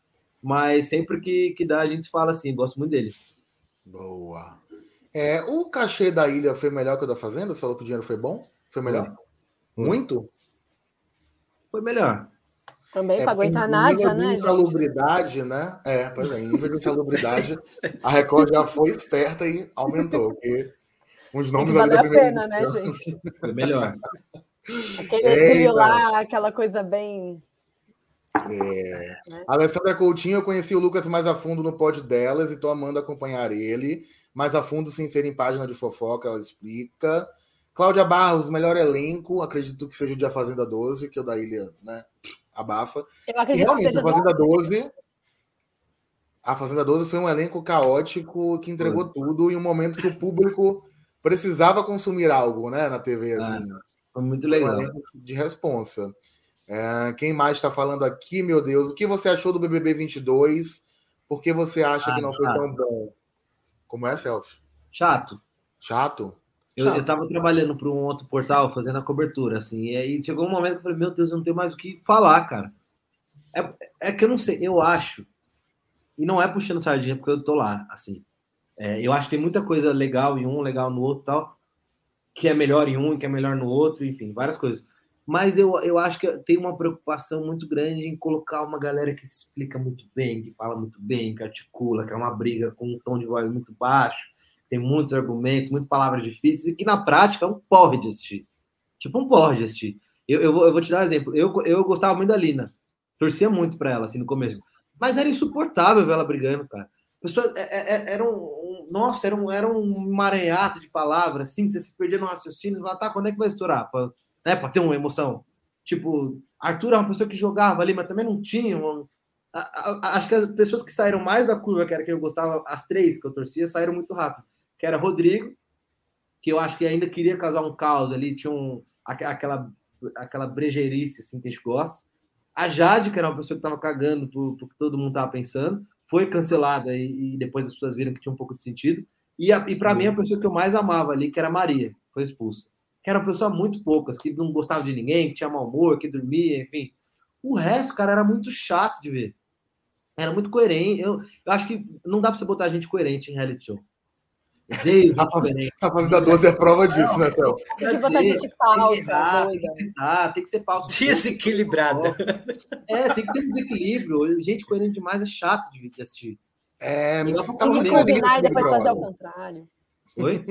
Mas sempre que, que dá, a gente fala assim, gosto muito deles. Boa. É, o cachê da ilha foi melhor que o da Fazenda? Você falou que o dinheiro foi bom? Foi melhor? Foi. Muito? Foi melhor. Também é, para aguentar nada, né? Insalubridade, gente? né? É, pois é, em nível de insalubridade, a Record já foi esperta e aumentou, porque os nomes vale a pena, né, gente? Foi melhor. Aquele é, lá, aquela coisa bem. É. Né? Alessandra Coutinho, eu conheci o Lucas mais a fundo no pod delas e estou amando acompanhar ele. Mais a fundo, sem ser em página de fofoca, ela explica. Cláudia Barros, melhor elenco, acredito que seja o de A Fazenda 12, que é o da Ilha, né? Abafa. Eu acredito realmente, que seja a Fazenda 12. A Fazenda 12 foi um elenco caótico que entregou foi. tudo em um momento que o público precisava consumir algo, né, na TV, ah, assim. foi muito legal. Foi um de responsa. É, quem mais está falando aqui, meu Deus? O que você achou do BBB 22? Por que você acha ah, que não chato. foi tão bom? Como é, Self? Chato. Chato? Eu, eu tava trabalhando para um outro portal, fazendo a cobertura, assim, e aí chegou um momento que eu falei, meu Deus, eu não tenho mais o que falar, cara. É, é que eu não sei, eu acho, e não é puxando sardinha porque eu tô lá, assim. É, eu acho que tem muita coisa legal em um, legal no outro tal, que é melhor em um e que é melhor no outro, enfim, várias coisas. Mas eu, eu acho que tem uma preocupação muito grande em colocar uma galera que se explica muito bem, que fala muito bem, que articula, que é uma briga com um tom de voz muito baixo tem muitos argumentos, muitas palavras difíceis, e que na prática é um porre de assistir. Tipo um porre de assistir. Eu, eu, vou, eu vou te dar um exemplo. Eu, eu gostava muito da Lina. Torcia muito para ela, assim, no começo. Mas era insuportável ver ela brigando, cara. Pessoa, é, é, é, era um, um, Nossa, era um, era um emaranhado de palavras, assim, você se perdia no raciocínio. Lá, tá, quando é que vai estourar? Pra, né, pra ter uma emoção. Tipo, Arthur é uma pessoa que jogava ali, mas também não tinha. A, a, acho que as pessoas que saíram mais da curva, que era que eu gostava, as três que eu torcia, saíram muito rápido que era Rodrigo, que eu acho que ainda queria causar um caos ali, tinha um, aquela, aquela brejeirice assim, que a gente gosta. A Jade, que era uma pessoa que estava cagando pro, pro que todo mundo estava pensando, foi cancelada e, e, depois as pessoas viram que tinha um pouco de sentido. E, e para mim, a pessoa que eu mais amava ali, que era a Maria, foi expulsa. que eram pessoas muito poucas, que não gostavam de ninguém, que tinha mau humor, que dormia, enfim. O resto, cara, era muito chato de ver. Era muito coerente. Eu, eu acho que não dá pra você botar gente coerente em reality show. Veio a Fazenda 12 é prova disso, né, Théo? Tem que botar gente falsa, tem que, ah, tem que ser falso. Desequilibrada. É, tem que ter desequilíbrio. Gente coerente demais é chato de assistir. É, tem que combinar e depois fazer o contrário. Oi?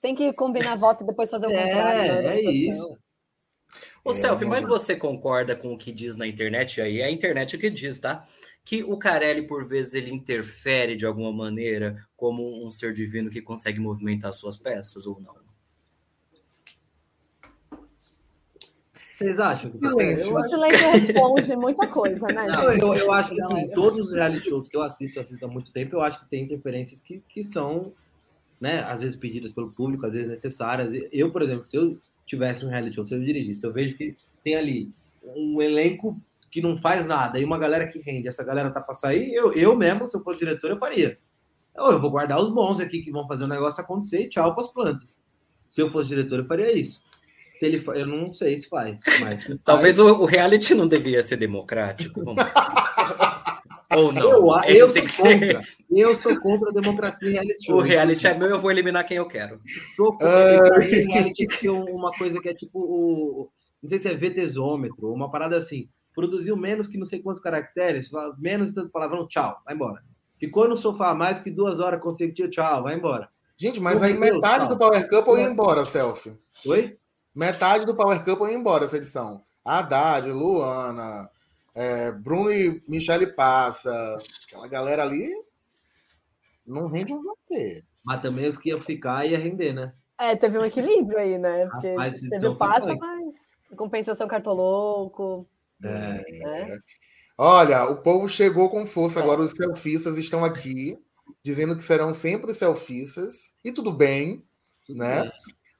Tem que combinar voto e depois fazer o contrário. É, é isso. Ô, é, Selfie, mas você concorda com o que diz na internet aí? É a internet que diz, tá? Que o Carelli, por vezes, ele interfere de alguma maneira como um ser divino que consegue movimentar suas peças ou não? Vocês acham? Silêncio. O silêncio responde muita coisa, né? Não, eu, eu, acho que assim, todos os reality shows que eu assisto, assisto há muito tempo, eu acho que tem interferências que, que são, né, às vezes pedidas pelo público, às vezes necessárias. Eu, por exemplo, se eu tivesse um reality show, se eu dirigisse, eu vejo que tem ali um elenco que não faz nada e uma galera que rende, essa galera tá para sair, eu, eu mesmo, se eu fosse diretor, eu faria. Eu, eu vou guardar os bons aqui que vão fazer o negócio acontecer e tchau para as plantas. Se eu fosse diretor, eu faria isso. Se ele, eu não sei se faz, mas se Talvez faz... o, o reality não deveria ser democrático. Ou não. Eu, eu sou contra. Ser... Eu sou contra a democracia em reality. O reality é meu, eu vou eliminar quem eu quero. Sou contra. Uh... reality uma coisa que é tipo o. Não sei se é VTzômetro, uma parada assim. Produziu menos que não sei quantos caracteres, menos de tanto palavrão, tchau, vai embora. Ficou no sofá mais que duas horas consecutivas, tchau, vai embora. Gente, mas aí metade do Power Couple ia embora, selfie. Oi? Metade do Power Couple ia embora essa edição. Haddad, Luana, é, Bruno e Michele Passa, aquela galera ali não rende um bater. Mas também os que iam ficar ia render, né? É, teve um equilíbrio aí, né? Porque Rapaz, teve o Passa, mas compensação cartolouco. É. Né? Olha, o povo chegou com força. É. Agora os selfistas estão aqui dizendo que serão sempre selfistas. E tudo bem, né?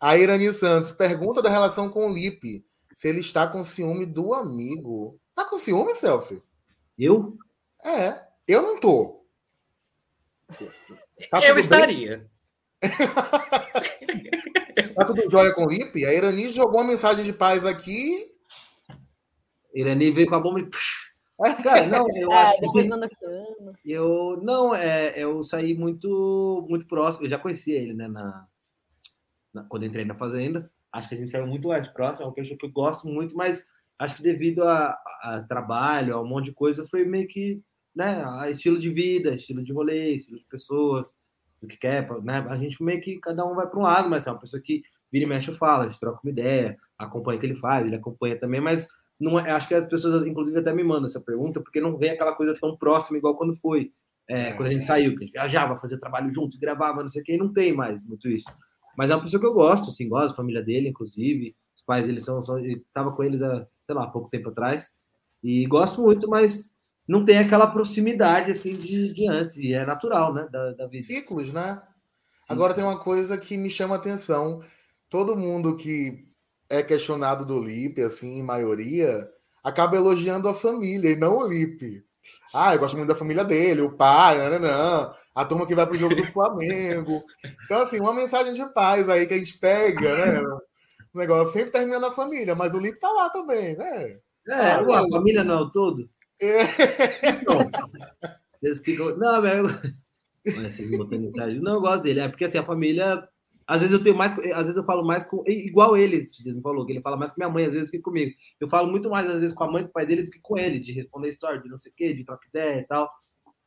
A Irani Santos pergunta da relação com o Lipe. Se ele está com ciúme do amigo. Tá com ciúme, Selfie? Eu? É, eu não tô. Tá eu estaria. tá tudo jóia com o Lipe? A Irani jogou uma mensagem de paz aqui. Irani veio com a bomba e. Cara, não, eu é, acho depois manda Eu não, é, eu saí muito muito próximo. Eu já conhecia ele, né, na, na quando entrei na fazenda. Acho que a gente saiu muito mais próximo, é uma coisa que eu gosto muito, mas acho que devido a, a, trabalho, a um monte de coisa, foi meio que, né, a estilo de vida, estilo de rolê, estilo de pessoas, o que quer, né? A gente meio que cada um vai para um lado, mas é uma pessoa que vira e mexe fala, a gente troca uma ideia, acompanha o que ele faz, ele acompanha também, mas não é, acho que as pessoas, inclusive, até me mandam essa pergunta, porque não vem aquela coisa tão próxima igual quando foi, é, quando a gente saiu, que a gente viajava, fazia trabalho junto, gravava, não sei o que, e não tem mais muito isso. Mas é uma pessoa que eu gosto, assim, gosto, família dele, inclusive, os pais dele são, são estava com eles há sei lá, pouco tempo atrás. E gosto muito, mas não tem aquela proximidade assim de, de antes. E é natural, né? Da, da vida. Ciclos, né? Sim. Agora tem uma coisa que me chama atenção. Todo mundo que é questionado do Lipe, assim, em maioria, acaba elogiando a família e não o Lipe. Ah, eu gosto muito da família dele, o pai, não, não, não, a turma que vai pro jogo do Flamengo. Então, assim, uma mensagem de paz aí que a gente pega, né? O negócio sempre termina na família, mas o Lipe tá lá também, né? É, ah, a família não é o todo? É. Não. Eles ficam. Não, velho. Não, eu gosto dele. É porque assim, a família. Às vezes eu tenho mais. Às vezes eu falo mais com. Igual ele, me falou, que ele fala mais com minha mãe, às vezes que comigo. Eu falo muito mais, às vezes, com a mãe e com o pai dele do que com ele, de responder história, de não sei o quê, de trocar ideia e tal.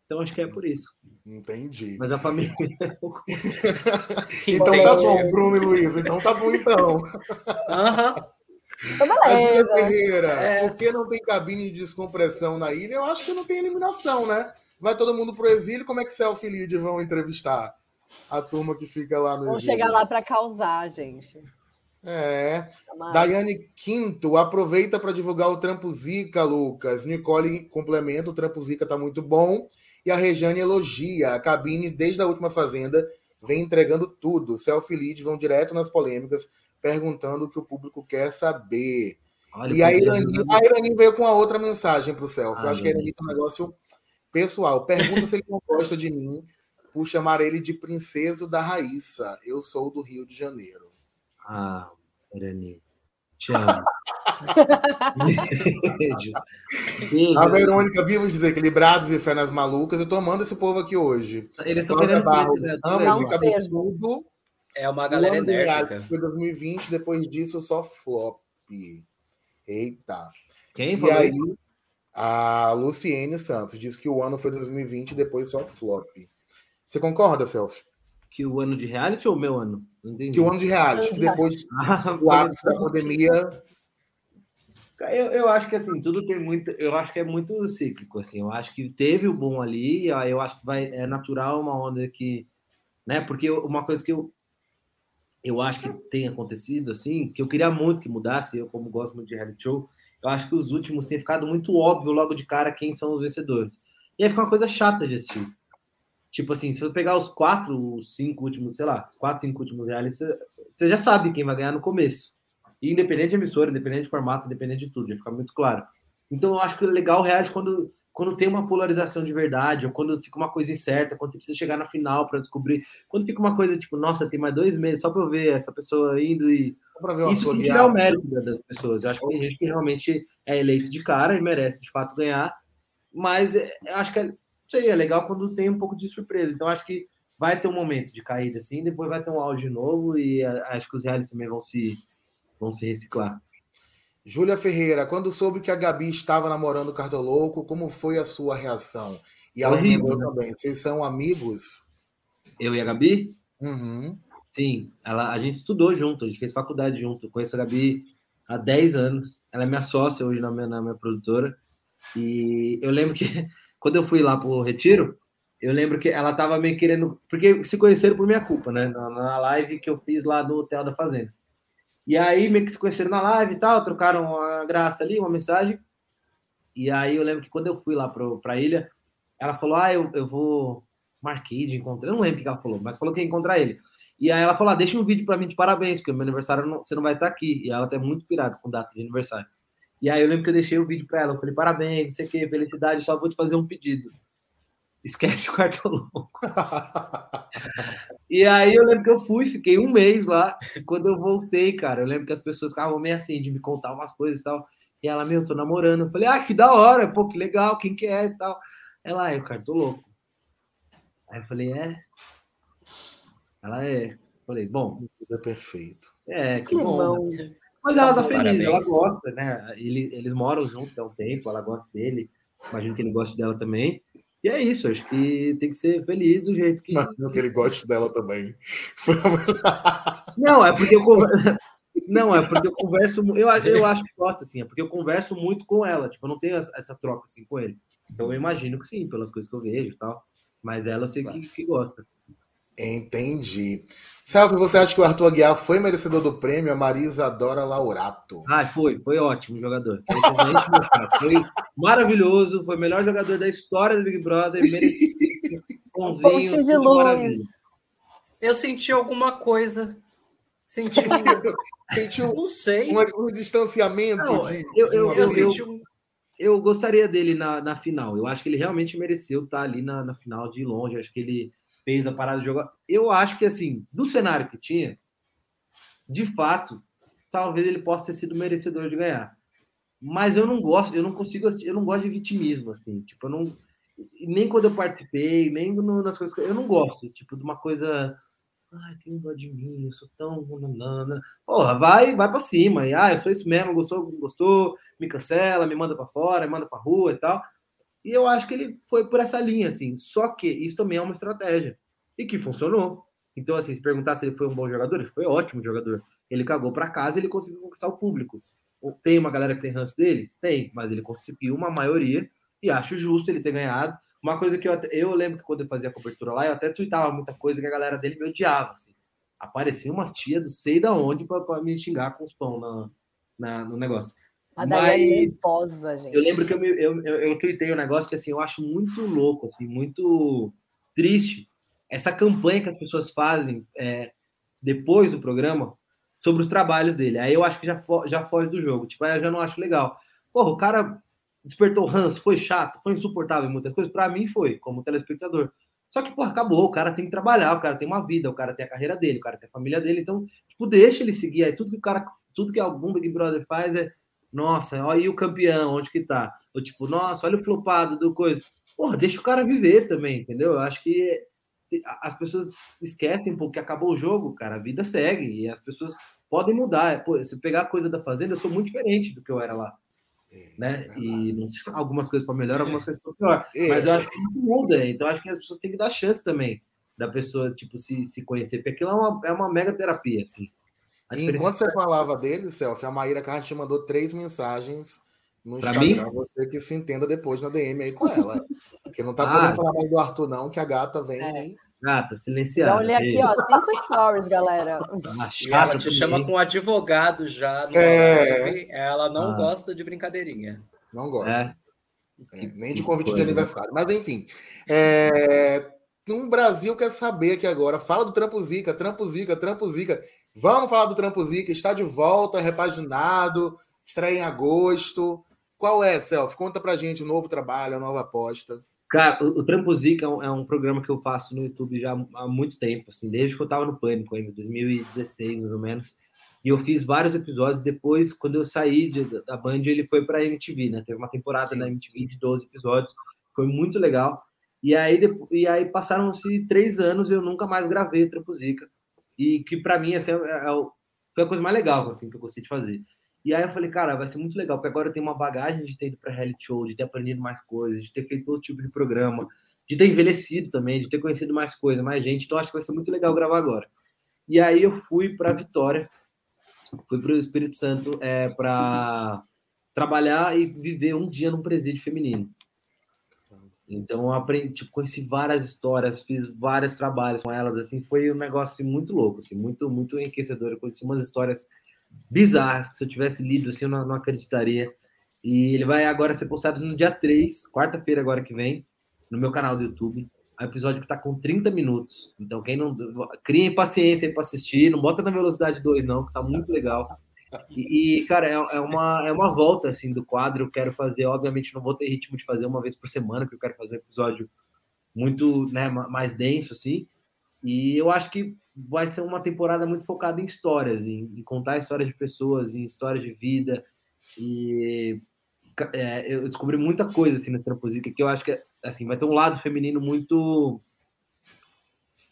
Então acho que é por isso. Entendi. Mas a família. então tá bom, Bruno e Luiz. Então tá bom, então. Aham. Então, Ferreira, é. por que não tem cabine de descompressão na ilha? Eu acho que não tem eliminação, né? Vai todo mundo pro exílio, como é que Selfie e Lid vão entrevistar a turma que fica lá no Vão chegar lá para causar, gente. É. Daiane Quinto, aproveita para divulgar o Trampo Zica, Lucas. Nicole complementa, o Trampo Zica tá muito bom. E a Rejane elogia. A cabine, desde a última Fazenda, vem entregando tudo. Selfie lead vão direto nas polêmicas, perguntando o que o público quer saber. Olha, e a Irani, a Irani veio com a outra mensagem para o Selfie. Ah, acho que a Irani tem um negócio pessoal. Pergunta se ele não gosta de mim por chamar ele de princeso da Raíssa. Eu sou do Rio de Janeiro. Ah, Irani. Te amo. Beijo. A Verônica, vivos desequilibrados e fé nas malucas. Eu tô amando esse povo aqui hoje. Eles estão querendo Barros, né? tudo. É uma galera enérgica. Foi 2020, depois disso só flop. Eita. Quem e aí, isso? a Luciene Santos disse que o ano foi 2020 depois só flop. Você concorda, Celso? Que o ano de reality ou o meu ano? Que o ano de reality, depois ah, do ápice da pandemia. Eu, eu acho que assim, tudo tem muito. Eu acho que é muito cíclico. Assim, eu acho que teve o bom ali, eu acho que vai, é natural uma onda que. Né, porque uma coisa que eu, eu acho que tem acontecido, assim, que eu queria muito que mudasse, eu como gosto muito de reality show, eu acho que os últimos têm ficado muito óbvio logo de cara quem são os vencedores. E aí fica uma coisa chata de assistir. Tipo assim, se você pegar os quatro, os cinco últimos, sei lá, os quatro, cinco últimos reais, você já sabe quem vai ganhar no começo. E independente de emissora, independente de formato, independente de tudo, já fica muito claro. Então eu acho que o legal reage quando quando tem uma polarização de verdade, ou quando fica uma coisa incerta, quando você precisa chegar na final para descobrir, quando fica uma coisa tipo, nossa, tem mais dois meses só para eu ver essa pessoa indo e. Isso sim tirar o mérito das pessoas. Eu acho que tem gente que realmente é eleito de cara e merece de fato ganhar, mas é, eu acho que é, sei, é legal quando tem um pouco de surpresa. Então acho que vai ter um momento de caída assim, depois vai ter um auge novo e acho que os reais também vão se, vão se reciclar. Júlia Ferreira, quando soube que a Gabi estava namorando o Cartoloco, como foi a sua reação? E ela Horrível, né? também. Vocês são amigos? Eu e a Gabi? Uhum. Sim, ela, a gente estudou junto, a gente fez faculdade junto. Conheço a Gabi há 10 anos. Ela é minha sócia hoje na minha, na minha produtora. E eu lembro que quando eu fui lá pro Retiro, eu lembro que ela tava meio querendo. Porque se conheceram por minha culpa, né? Na, na live que eu fiz lá do Hotel da Fazenda. E aí, meio que se conheceram na live e tal, trocaram uma graça ali, uma mensagem. E aí, eu lembro que quando eu fui lá pro, pra ilha, ela falou: Ah, eu, eu vou. Marquei de encontrar. Eu não lembro o que ela falou, mas falou que ia encontrar ele. E aí ela falou: ah, Deixa um vídeo pra mim de parabéns, porque meu aniversário não, você não vai estar aqui. E ela tá muito pirada com data de aniversário. E aí eu lembro que eu deixei o vídeo pra ela. Eu falei: Parabéns, não sei o que, felicidade, só vou te fazer um pedido. Esquece o cartão E aí eu lembro que eu fui, fiquei um mês lá. E quando eu voltei, cara, eu lembro que as pessoas ficavam meio assim, de me contar umas coisas e tal. E ela, meu, tô namorando. Eu falei, ah, que da hora, pô, que legal, quem que é e tal. Ela, é, cara, tô louco. Aí eu falei, é. Ela é. Eu falei, bom. É perfeito. É, que, que bom. bom. Né? Mas ela tá feliz, Parabéns. ela gosta, né? Eles, eles moram juntos há um tempo, ela gosta dele. Imagino que ele goste dela também. E é isso, acho que tem que ser feliz do jeito que. Não, que ele goste dela também. Não, é porque eu Não, é porque eu converso. Eu, eu acho que gosta, assim, é porque eu converso muito com ela. Tipo, eu não tenho essa troca assim com ele. Então eu imagino que sim, pelas coisas que eu vejo e tal. Mas ela eu sei que, que gosta. Entendi. Sabe, você acha que o Arthur Aguiar foi merecedor do prêmio? A Marisa adora Laurato. Ah, foi, foi ótimo jogador. Foi maravilhoso, foi o melhor jogador da história do Big Brother, merecido. Pontinho de luz. Eu senti alguma coisa. Senti um. senti um, não sei. Um, um distanciamento. Não, de, eu, eu, eu, eu, senti um eu gostaria dele na, na final. Eu acho que ele realmente mereceu estar ali na, na final de longe. Eu acho que ele fez a parada de jogar. Eu acho que, assim, do cenário que tinha, de fato, talvez ele possa ter sido merecedor de ganhar. Mas eu não gosto, eu não consigo, eu não gosto de vitimismo, assim. Tipo, eu não. Nem quando eu participei, nem no, nas coisas que eu não gosto, tipo, de uma coisa. Ai, tem dó de mim, eu sou tão. Porra, vai, vai pra cima. E, ah, eu sou isso mesmo, gostou, gostou, me cancela, me manda para fora, me manda pra rua e tal. E eu acho que ele foi por essa linha, assim. Só que isso também é uma estratégia. E que funcionou. Então, assim, se perguntar se ele foi um bom jogador, ele foi um ótimo jogador. Ele cagou para casa ele conseguiu conquistar o público. Tem uma galera que tem ranço dele? Tem, mas ele conseguiu uma maioria e acho justo ele ter ganhado. Uma coisa que eu, eu lembro que quando eu fazia a cobertura lá, eu até tweetava muita coisa que a galera dele me odiava. Assim. Aparecia umas tia do sei da onde para me xingar com os pão na, na, no negócio. A Daiane é nervosa, gente. Eu lembro que eu, eu, eu, eu tuitei um negócio que assim, eu acho muito louco, assim, muito triste. Essa campanha que as pessoas fazem é, depois do programa sobre os trabalhos dele. Aí eu acho que já, fo já foge do jogo. Tipo, aí eu já não acho legal. Porra, o cara despertou ranço, foi chato, foi insuportável em muitas coisas. Para mim foi, como telespectador. Só que, pô, acabou, o cara tem que trabalhar, o cara tem uma vida, o cara tem a carreira dele, o cara tem a família dele, então, tipo, deixa ele seguir aí. Tudo que o cara, tudo que algum Big Brother faz é, nossa, olha aí o campeão, onde que tá? Ou tipo, nossa, olha o flopado do coisa. Porra, deixa o cara viver também, entendeu? Eu acho que as pessoas esquecem porque acabou o jogo, cara, a vida segue e as pessoas podem mudar. Pô, se pegar a coisa da Fazenda, eu sou muito diferente do que eu era lá. É, né? É e não sei, algumas coisas para melhor, algumas coisas para pior. É. Mas eu acho que muda, então acho que as pessoas têm que dar chance também da pessoa, tipo, se, se conhecer, porque aquilo é uma, é uma mega terapia, assim. Enquanto você falava dele, Celso, a Maíra Carlos te mandou três mensagens no pra Instagram, mim? você que se entenda depois na DM aí com ela. Porque não tá ah, podendo falar mais do Arthur, não, que a gata vem. É. Gata, silenciada. Já olhei aqui, ó, cinco stories, galera. Ah, ela te chama com advogado já. É. Ela não ah. gosta de brincadeirinha. Não gosta. É. É, nem de convite coisa. de aniversário. Mas enfim. É, no Brasil quer saber aqui agora. Fala do Trampo Zica, Trampo Zica, Trampo Zica. Vamos falar do Trampo Zica. Está de volta, repaginado, estreia em agosto. Qual é, Self? Conta pra gente o novo trabalho, a nova aposta. Cara, o, o Trampo Zica é um, é um, programa que eu faço no YouTube já há muito tempo, assim, desde que eu tava no Pânico ainda, 2016 mais ou menos. E eu fiz vários episódios. Depois, quando eu saí de, da Band, ele foi para a MTV, né? Teve uma temporada Sim. na MTV de 12 episódios. Foi muito legal. E aí, e aí passaram-se três anos e eu nunca mais gravei Trampo Zica. E que para mim assim, é, é, foi a coisa mais legal assim, que eu gostei de fazer. E aí eu falei, cara, vai ser muito legal, porque agora eu tenho uma bagagem de ter ido para reality show, de ter aprendido mais coisas, de ter feito outro tipo de programa, de ter envelhecido também, de ter conhecido mais coisas, mais gente. Então acho que vai ser muito legal gravar agora. E aí eu fui para Vitória, fui para o Espírito Santo é, para trabalhar e viver um dia num presídio feminino. Então eu aprendi, tipo, conheci várias histórias, fiz vários trabalhos com elas, assim, foi um negócio assim, muito louco, assim, muito, muito enriquecedor. Eu conheci umas histórias bizarras que se eu tivesse lido assim eu não, não acreditaria. E ele vai agora ser postado no dia 3, quarta-feira agora que vem, no meu canal do YouTube. É um episódio que tá com 30 minutos. Então, quem não. Criem paciência aí pra assistir. Não bota na velocidade 2, não, que tá muito legal. E, e, cara, é, é, uma, é uma volta assim do quadro. Eu quero fazer, obviamente, não vou ter ritmo de fazer uma vez por semana, que eu quero fazer um episódio muito né, mais denso, assim. E eu acho que vai ser uma temporada muito focada em histórias, em, em contar histórias de pessoas, em histórias de vida. E é, eu descobri muita coisa assim na Tramposica que eu acho que assim vai ter um lado feminino muito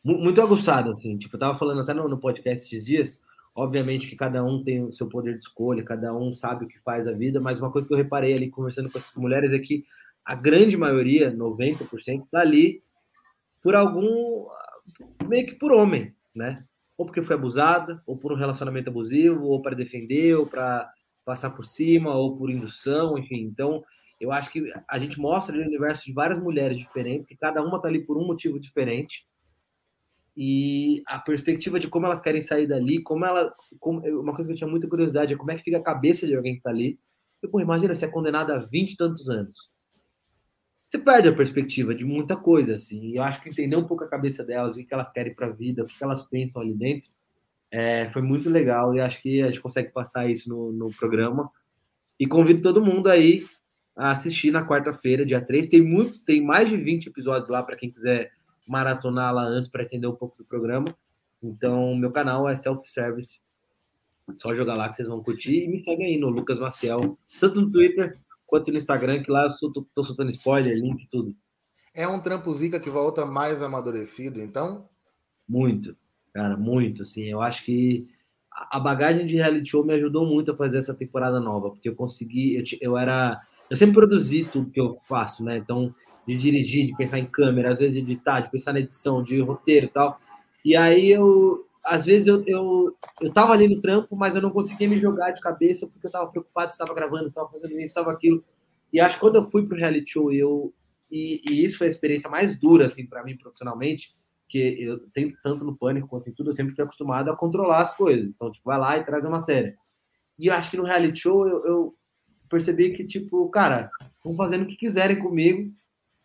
muito aguçado assim. Tipo, eu tava falando até no, no podcast esses dias. Obviamente que cada um tem o seu poder de escolha, cada um sabe o que faz a vida, mas uma coisa que eu reparei ali conversando com essas mulheres é que a grande maioria, 90%, tá ali por algum meio que por homem, né? Ou porque foi abusada, ou por um relacionamento abusivo, ou para defender, ou para passar por cima, ou por indução, enfim. Então, eu acho que a gente mostra ali o universo de várias mulheres diferentes, que cada uma está ali por um motivo diferente. E a perspectiva de como elas querem sair dali, como ela. Como, uma coisa que eu tinha muita curiosidade é como é que fica a cabeça de alguém que está ali. Eu, pô, imagina se é condenada a 20 e tantos anos você perde a perspectiva de muita coisa, assim. E eu acho que entender um pouco a cabeça delas, o que elas querem para a vida, o que elas pensam ali dentro, é, foi muito legal e acho que a gente consegue passar isso no, no programa. E convido todo mundo aí a assistir na quarta-feira, dia 3. Tem muito, tem mais de 20 episódios lá para quem quiser maratonar lá antes para entender um pouco do programa. Então, meu canal é self-service. Só jogar lá que vocês vão curtir. E me segue aí no Lucas Maciel, tanto no Twitter quanto no Instagram, que lá eu estou tô soltando spoiler, link, tudo. É um trampo zica que volta mais amadurecido, então? Muito, cara, muito. Assim, eu acho que a bagagem de reality show me ajudou muito a fazer essa temporada nova, porque eu consegui, eu, eu era, eu sempre produzi tudo que eu faço, né? Então, de dirigir, de pensar em câmera, às vezes de editar, de pensar na edição, de roteiro e tal. E aí eu, às vezes eu, eu, eu tava ali no trampo, mas eu não conseguia me jogar de cabeça porque eu tava preocupado se estava gravando, se estava fazendo isso, estava aquilo. E acho que quando eu fui pro reality show, eu e, e isso foi a experiência mais dura assim para mim profissionalmente, que eu tenho tanto no pânico quanto em tudo, eu sempre fui acostumado a controlar as coisas. Então, tipo, vai lá e traz a matéria. E eu acho que no reality show eu, eu percebi que tipo, cara, vão fazendo o que quiserem comigo.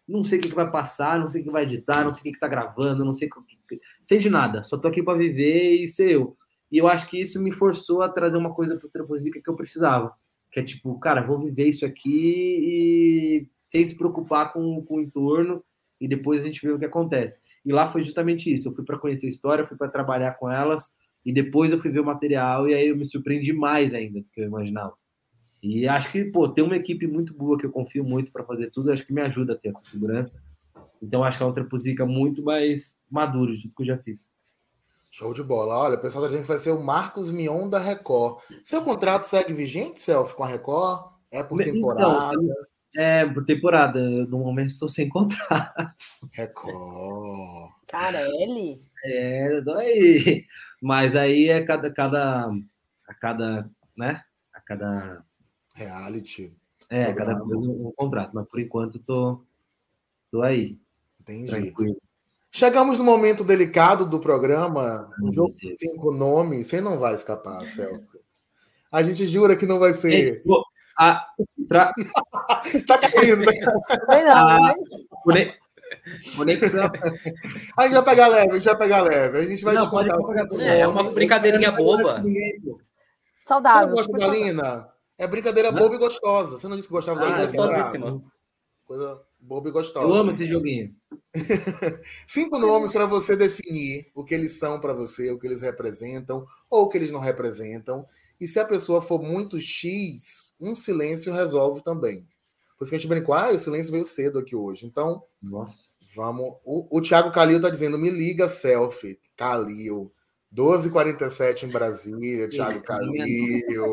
Não sei o que, que vai passar, não sei o que vai editar, não sei o que, que tá gravando, não sei que sei de nada, só tô aqui para viver e ser eu. E eu acho que isso me forçou a trazer uma coisa pro Tramposica que eu precisava, que é tipo, cara, vou viver isso aqui e sem se preocupar com, com o entorno e depois a gente vê o que acontece. E lá foi justamente isso. Eu fui para conhecer a história, fui para trabalhar com elas e depois eu fui ver o material e aí eu me surpreendi mais ainda do que eu imaginava. E acho que, pô, ter uma equipe muito boa que eu confio muito para fazer tudo, acho que me ajuda a ter essa segurança. Então acho que é um Trepuzica muito mais maduro de tudo que eu já fiz. Show de bola. Olha, o pessoal da gente vai ser o Marcos Mion da Record. Seu contrato segue vigente, Selfie, com a Record? É por então, temporada? Então, é, por temporada. Eu, no momento estou sem contrato. Record. Carelli? É, daí. Mas aí é cada, cada, a cada, né? A cada reality. É, cada vez um, um, contrato, mas por enquanto tô, tô aí. Entendi. Tranquilo. Chegamos no momento delicado do programa, um jogo de cinco nomes, você não vai escapar, Celso. A gente jura que não vai ser. Ei, a, tra... tá caindo, tá caindo. A, Conexão. A gente vai pegar leve, a gente vai pegar leve. A gente vai não, pode é, é uma brincadeirinha boba. Saudável. Você gosta da Lina? É brincadeira boba e gostosa. Você não disse que gostava da Lina? Gostosíssima. Coisa boba e gostosa. Eu amo esse joguinho. Cinco nomes para você definir o que eles são para você, o que eles representam ou o que eles não representam. E se a pessoa for muito X, um silêncio resolve também. Por isso que a gente brincou, ah, o silêncio veio cedo aqui hoje. Então, Nossa. vamos. O, o Thiago Calil tá dizendo: me liga, selfie. Calil. 12h47 em Brasília, Thiago Calil.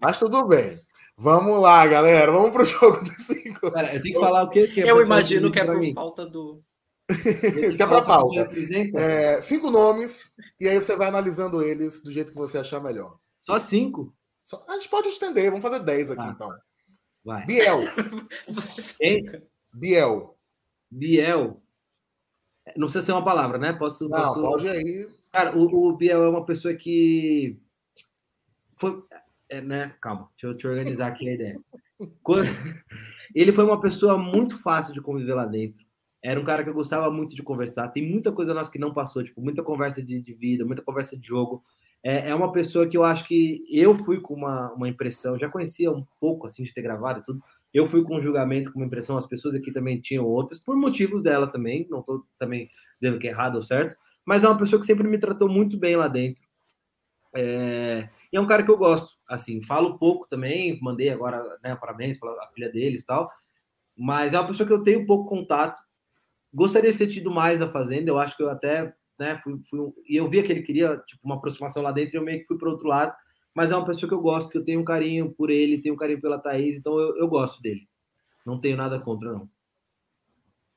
Mas tudo bem. Vamos lá, galera. Vamos pro jogo do cinco. Cara, eu tenho que falar o quê? Que é eu imagino que é por mim. falta do. que é para pauta. É, cinco nomes, e aí você vai analisando eles do jeito que você achar melhor. Só cinco? Só, a gente pode estender, vamos fazer dez aqui ah, então. Vai. Biel. Biel. Biel. Não precisa ser uma palavra, né? Posso. Não, posso... pode aí. Cara, o, o Biel é uma pessoa que. Foi, é, né? Calma, deixa eu, deixa eu organizar aqui a ideia. Quando... Ele foi uma pessoa muito fácil de conviver lá dentro. Era um cara que eu gostava muito de conversar. Tem muita coisa nossa que não passou, tipo, muita conversa de, de vida, muita conversa de jogo. É, é, uma pessoa que eu acho que eu fui com uma, uma impressão, já conhecia um pouco assim de ter gravado tudo. Eu fui com um julgamento, com uma impressão, as pessoas aqui também tinham outras, por motivos delas também. Não estou também dizendo que é errado ou certo, mas é uma pessoa que sempre me tratou muito bem lá dentro. É, e é um cara que eu gosto, assim, falo pouco também, mandei agora, né, parabéns para a filha deles e tal, mas é uma pessoa que eu tenho pouco contato. Gostaria de ter tido mais a Fazenda, eu acho que eu até, né, fui, fui e eu via que ele queria, tipo, uma aproximação lá dentro e eu meio que fui para outro lado, mas é uma pessoa que eu gosto, que eu tenho um carinho por ele, tenho um carinho pela Thaís, então eu, eu gosto dele. Não tenho nada contra, não.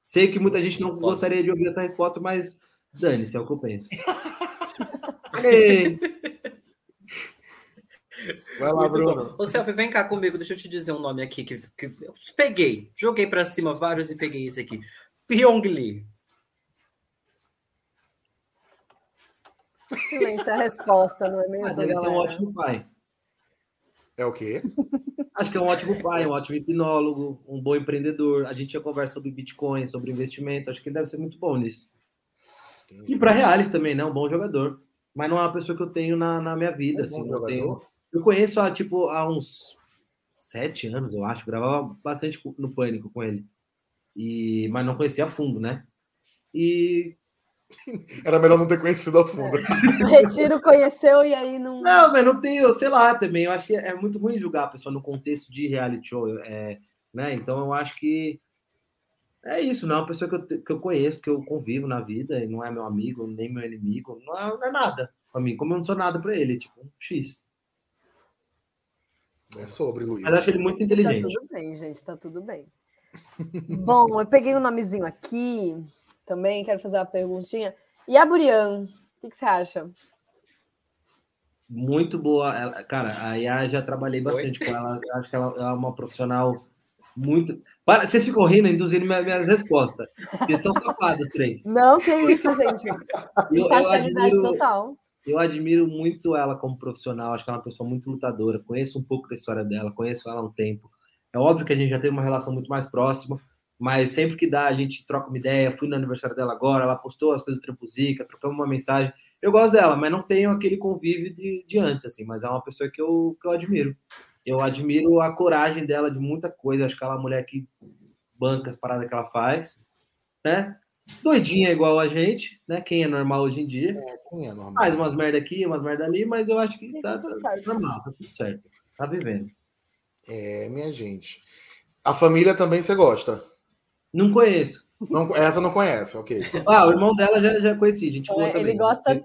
Sei que muita gente não Posso. gostaria de ouvir essa resposta, mas dane-se, é o que eu penso. Ei. Vai lá, Bruno. Ô, Selfie, vem cá comigo, deixa eu te dizer um nome aqui que, que eu peguei, joguei para cima vários e peguei esse aqui. Pyong Lee. Silêncio é a resposta, não é mesmo? Mas ele é um ótimo pai. É o quê? Acho que é um ótimo pai, um ótimo hipnólogo, um bom empreendedor. A gente já conversa sobre Bitcoin, sobre investimento. Acho que ele deve ser muito bom nisso. Entendi. E para Reales também, né? Um bom jogador. Mas não é uma pessoa que eu tenho na, na minha vida. É um assim, eu, tenho... eu conheço há, tipo, há uns sete anos, eu acho. Gravava bastante no Pânico com ele. E... Mas não conhecia a fundo, né? E era melhor não ter conhecido a fundo. É. O Retiro conheceu e aí não. Não, mas não tenho, sei lá, também. Eu acho que é muito ruim julgar a pessoa no contexto de reality show. É, né? Então eu acho que é isso, não é uma pessoa que eu, que eu conheço, que eu convivo na vida, e não é meu amigo, nem meu inimigo, não é, não é nada pra mim, como eu não sou nada pra ele, tipo, um X. É sobre, Luiz. Mas acho ele muito inteligente. Tá tudo bem, gente, tá tudo bem. Bom, eu peguei o um nomezinho aqui também, quero fazer uma perguntinha. E a Burian, o que, que, você acha? Muito boa. Ela, cara, a Yá já trabalhei bastante Oi? com ela. Acho que ela é uma profissional muito. Para, vocês ficam rindo, induzindo minhas, minhas respostas. Vocês são safados, três. Não, que isso, gente. Eu, eu admiro, total. Eu admiro muito ela como profissional. Acho que ela é uma pessoa muito lutadora. Conheço um pouco da história dela, conheço ela há um tempo. É óbvio que a gente já tem uma relação muito mais próxima, mas sempre que dá, a gente troca uma ideia. Fui no aniversário dela agora, ela postou as coisas do Trampuzica, trocamos uma mensagem. Eu gosto dela, mas não tenho aquele convívio de, de antes, assim, mas é uma pessoa que eu, que eu admiro. Eu admiro a coragem dela de muita coisa. Acho que ela é uma mulher que banca as paradas que ela faz, né? Doidinha igual a gente, né? Quem é normal hoje em dia. É, quem é normal? Faz umas merda aqui, umas merda ali, mas eu acho que tá, tá, tá normal, tá tudo certo. Tá vivendo. É, minha gente. A família também você gosta? Não conheço. Não, essa não conhece, ok. Ah, o irmão dela já, já conheci, gente. É, ele também. gosta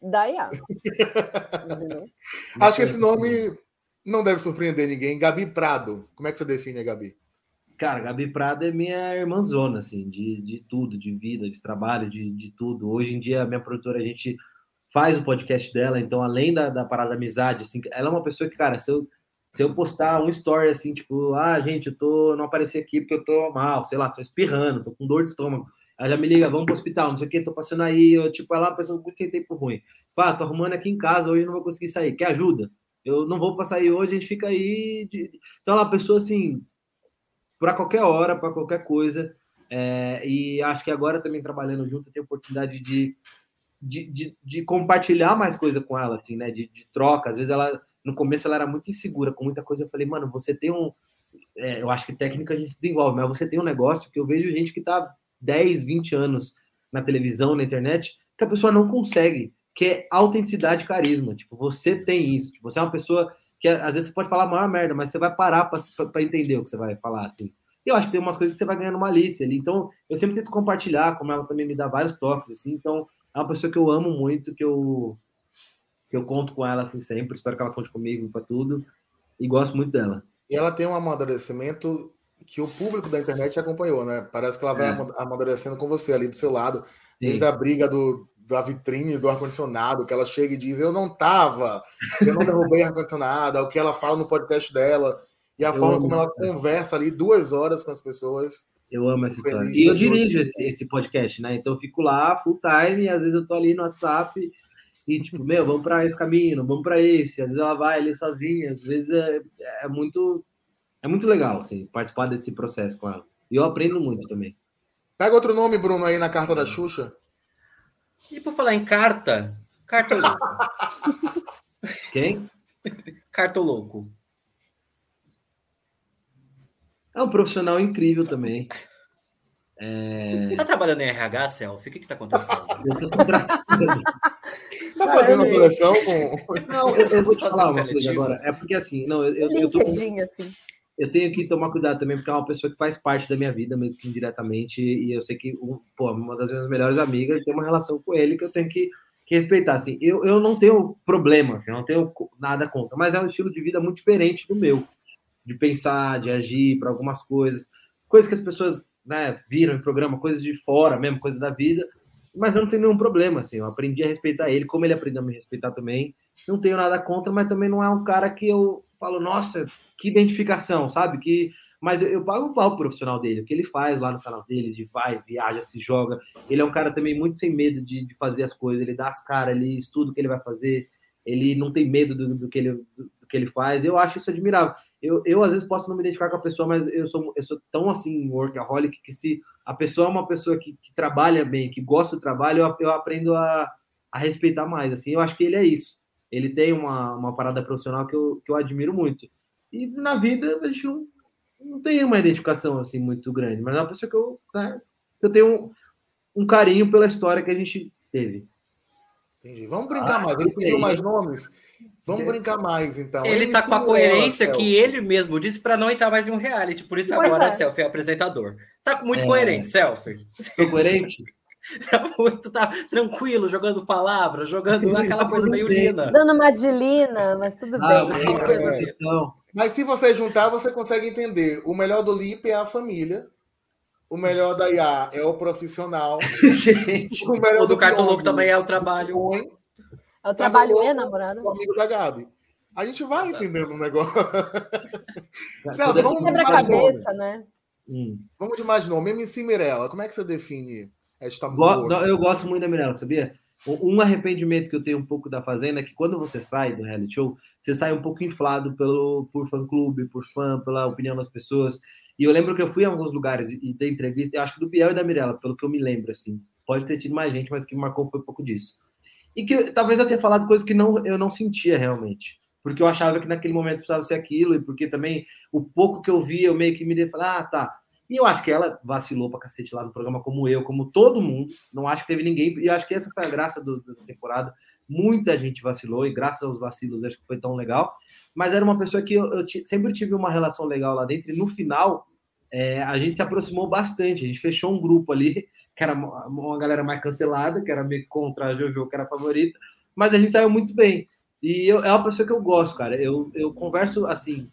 da Iá. Acho que esse nome não deve surpreender ninguém. Gabi Prado. Como é que você define a Gabi? Cara, Gabi Prado é minha irmãzona, assim, de, de tudo, de vida, de trabalho, de, de tudo. Hoje em dia, a minha produtora, a gente faz o podcast dela, então, além da, da parada da amizade, assim, ela é uma pessoa que, cara, se eu, se eu postar um story assim, tipo, ah, gente, eu tô, não apareci aqui porque eu tô mal, sei lá, tô espirrando, tô com dor de estômago. Ela já me liga, vamos pro hospital, não sei o que, tô passando aí, eu, tipo, ela é uma pessoa muito sem tempo ruim. Pá, tô arrumando aqui em casa, hoje não vou conseguir sair, quer ajuda? Eu não vou passar aí hoje, a gente fica aí. De... Então, ela é uma pessoa assim, para qualquer hora, para qualquer coisa. É, e acho que agora também trabalhando junto, eu tenho oportunidade de, de, de, de compartilhar mais coisa com ela, assim, né? De, de, troca. Às vezes ela, no começo, ela era muito insegura com muita coisa. Eu falei, mano, você tem um. É, eu acho que técnica a gente desenvolve, mas você tem um negócio que eu vejo gente que tá 10, 20 anos na televisão, na internet, que a pessoa não consegue que é autenticidade e carisma. Tipo, você tem isso. Tipo, você é uma pessoa que às vezes você pode falar a maior merda, mas você vai parar para entender o que você vai falar, assim. E eu acho que tem umas coisas que você vai ganhando malícia ali. Então, eu sempre tento compartilhar, como ela também me dá vários toques, assim. Então, é uma pessoa que eu amo muito, que eu, que eu conto com ela, assim, sempre. Espero que ela conte comigo para tudo. E gosto muito dela. E ela tem um amadurecimento que o público da internet acompanhou, né? Parece que ela vai é. amadurecendo com você ali do seu lado. Sim. Desde a briga do, da vitrine do ar-condicionado, que ela chega e diz: Eu não tava, eu não derrubei ar-condicionado, é o que ela fala no podcast dela, e a eu forma como ela conversa ali duas horas com as pessoas. Eu amo essa história. E eu dirijo esse, esse podcast, né? Então eu fico lá full time, e às vezes eu tô ali no WhatsApp e tipo, meu, vamos para esse caminho, vamos para esse. Às vezes ela vai ali sozinha, às vezes é, é muito é muito legal assim, participar desse processo com ela. E eu aprendo muito também. Pega outro nome, Bruno, aí na carta da Xuxa. E por falar em carta, carta louco. Quem? Carta louco. É um profissional incrível também. É... Tá trabalhando em RH, Selfie? O que que tá acontecendo? Eu tô tá fazendo coleção com... Não, eu, eu, vou te falar uma coisa agora. É porque assim, não, eu, eu, eu tô com... assim eu tenho que tomar cuidado também, porque é uma pessoa que faz parte da minha vida, mesmo que indiretamente, e eu sei que pô, uma das minhas melhores amigas tem uma relação com ele que eu tenho que, que respeitar. Assim, eu, eu não tenho problema, assim, não tenho nada contra, mas é um estilo de vida muito diferente do meu, de pensar, de agir para algumas coisas, coisas que as pessoas né, viram em programa, coisas de fora mesmo, coisas da vida, mas eu não tenho nenhum problema, assim, eu aprendi a respeitar ele, como ele aprendeu a me respeitar também, não tenho nada contra, mas também não é um cara que eu falo, nossa, que identificação, sabe? Que mas eu, eu pago o pau profissional dele, o que ele faz lá no canal dele, de vai, viaja, se joga. Ele é um cara também muito sem medo de, de fazer as coisas, ele dá as caras, ele estuda o que ele vai fazer, ele não tem medo do, do, que, ele, do, do que ele faz. Eu acho isso admirável. Eu, eu, às vezes, posso não me identificar com a pessoa, mas eu sou, eu sou tão, assim, workaholic, que se a pessoa é uma pessoa que, que trabalha bem, que gosta do trabalho, eu, eu aprendo a, a respeitar mais, assim. Eu acho que ele é isso ele tem uma, uma parada profissional que eu, que eu admiro muito. E na vida a gente não, não tem uma identificação assim muito grande, mas é uma pessoa que eu, né, eu tenho um, um, carinho pela história que a gente teve. Entendi. Vamos brincar ah, mais. Ele pediu mais nomes. Vamos brincar mais, então. Ele, ele tá com a coerência que ele mesmo disse para não entrar mais em um reality. Por isso agora é. Selfie é apresentador. Tá muito é. coerente, Selfie. Tô coerente? Tá muito tá tranquilo, jogando palavras, jogando aquela coisa meio lina. Dando uma de lina, mas tudo ah, bem. É. Mas se você juntar, você consegue entender. O melhor do Lipe é a família. O melhor da IA é o profissional. Gente, o, melhor o do, do Cartoloco também é o trabalho. É o trabalho e namorada. O amigo da Gabi. A gente vai Exato. entendendo o negócio. Celso, vamos de mais cabeça, né? Hum. Vamos de mais nome. MC Mirella, como é que você define esta Go eu gosto muito da Mirella, sabia? Um arrependimento que eu tenho um pouco da Fazenda é que quando você sai do reality show, você sai um pouco inflado pelo, por fã-clube, por fã, pela opinião das pessoas. E eu lembro que eu fui a alguns lugares e, e dei entrevista, eu acho que do Biel e da Mirella, pelo que eu me lembro, assim. Pode ter tido mais gente, mas que marcou foi um pouco disso. E que talvez eu tenha falado coisas que não, eu não sentia realmente. Porque eu achava que naquele momento precisava ser aquilo, e porque também o pouco que eu vi, eu meio que me dei falar, ah, tá, E eu acho que ela vacilou pra cacete lá no programa, como eu, como todo mundo. Não acho que teve ninguém. E acho que essa foi a graça do, da temporada. Muita gente vacilou, e graças aos vacilos acho que foi tão legal. Mas era uma pessoa que eu, eu sempre tive uma relação legal lá dentro. E no final, é, a gente se aproximou bastante. A gente fechou um grupo ali, que era uma, uma galera mais cancelada, que era meio contra a Jojo, que era a favorita. Mas a gente saiu muito bem. E eu, é uma pessoa que eu gosto, cara. Eu, eu converso assim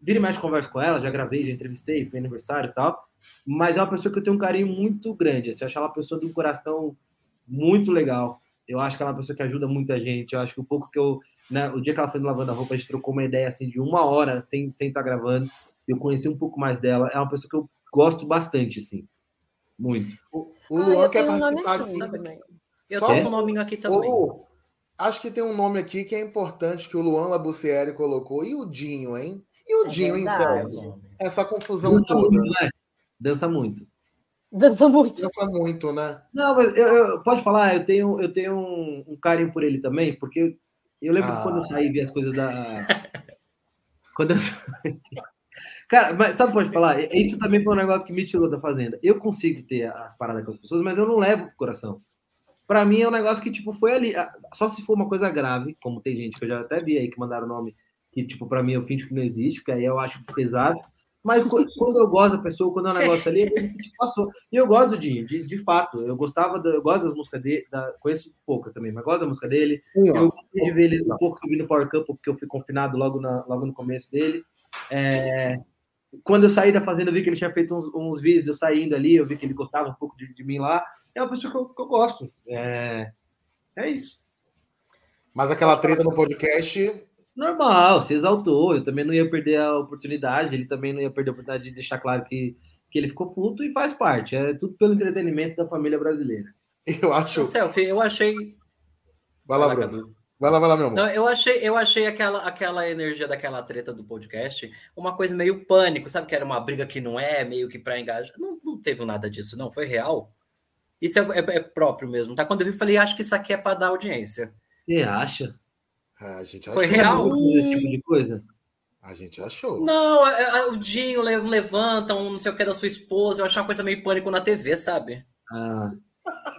Vira e mexe converso com ela, já gravei, já entrevistei, foi aniversário e tal. Mas é uma pessoa que eu tenho um carinho muito grande. Assim, eu acho ela uma pessoa de um coração muito legal. Eu acho que ela é uma pessoa que ajuda muita gente. Eu acho que o pouco que eu. Né, o dia que ela foi no Lavando a Roupa, a gente trocou uma ideia assim de uma hora sem, sem estar tá gravando. Eu conheci um pouco mais dela. É uma pessoa que eu gosto bastante, assim. Muito. O, o Luan ah, quer participar assim, também. Eu tenho um nominho aqui também. Oh, acho que tem um nome aqui que é importante que o Luan Labussieri colocou. E o Dinho, hein? E o é Dinho em Sérgio? Essa confusão Dança toda. Muito, né? Dança muito. Dança muito. Dança muito, né? Não, mas eu, eu, pode falar, eu tenho, eu tenho um, um, carinho por ele também, porque eu, eu lembro ah. quando eu saí e vi as coisas da. quando eu... Cara, mas sabe pode falar? Isso também foi um negócio que me tirou da fazenda. Eu consigo ter as paradas com as pessoas, mas eu não levo pro coração. Para mim é um negócio que tipo foi ali, só se for uma coisa grave, como tem gente que eu já até vi aí que mandaram o nome que, tipo, para mim eu finge que não existe, porque aí eu acho pesado. Mas quando eu gosto da pessoa, quando é um negócio ali, ele passou. E eu gosto de, de, de fato. Eu gostava, da, eu gosto das músicas dele, da, conheço poucas também, mas gosto da música dele. Sim, eu gostei de ver ele um pouco no Power Cup, porque eu fui confinado logo, na, logo no começo dele. É, quando eu saí da fazenda, eu vi que ele tinha feito uns, uns vídeos eu saindo ali, eu vi que ele gostava um pouco de, de mim lá. É uma pessoa que eu, que eu gosto. É, é isso. Mas aquela treta no podcast normal, se exaltou. Eu também não ia perder a oportunidade, ele também não ia perder a oportunidade de deixar claro que, que ele ficou puto e faz parte. É tudo pelo entretenimento da família brasileira. Eu acho. Selfie, eu achei. Vai lá, Bruno. Vai lá, vai lá, meu amor. Não, eu achei, eu achei aquela, aquela energia daquela treta do podcast uma coisa meio pânico, sabe? Que era uma briga que não é, meio que para engajar. Não, não teve nada disso, não. Foi real. Isso é, é, é próprio mesmo, tá? Quando eu vi, falei, acho que isso aqui é para dar audiência. Você acha? A gente Foi real? Esse tipo de coisa? A gente achou. Não, o Dinho levanta um não sei o que da sua esposa. Eu achei uma coisa meio pânico na TV, sabe? Ah.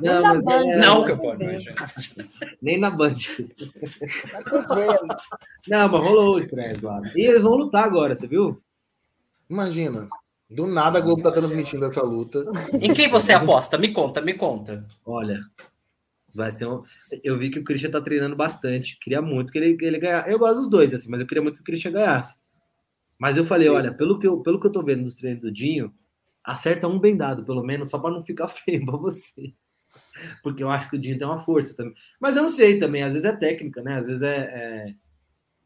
Não, mas Band, é... não que eu posso Nem na Band. não, mas rolou o estresse lá. E eles vão lutar agora, você viu? Imagina. Do nada a Globo tá transmitindo essa luta. Em quem você aposta? Me conta, me conta. Olha, Vai ser um... Eu vi que o Christian tá treinando bastante. Queria muito que ele, que ele ganhasse. Eu gosto dos dois, assim, mas eu queria muito que o Christian ganhasse. Mas eu falei, olha, pelo que eu, pelo que eu tô vendo dos treinos do Dinho, acerta um bem dado, pelo menos, só para não ficar feio pra você. Porque eu acho que o Dinho tem uma força também. Mas eu não sei também, às vezes é técnica, né? Às vezes é, é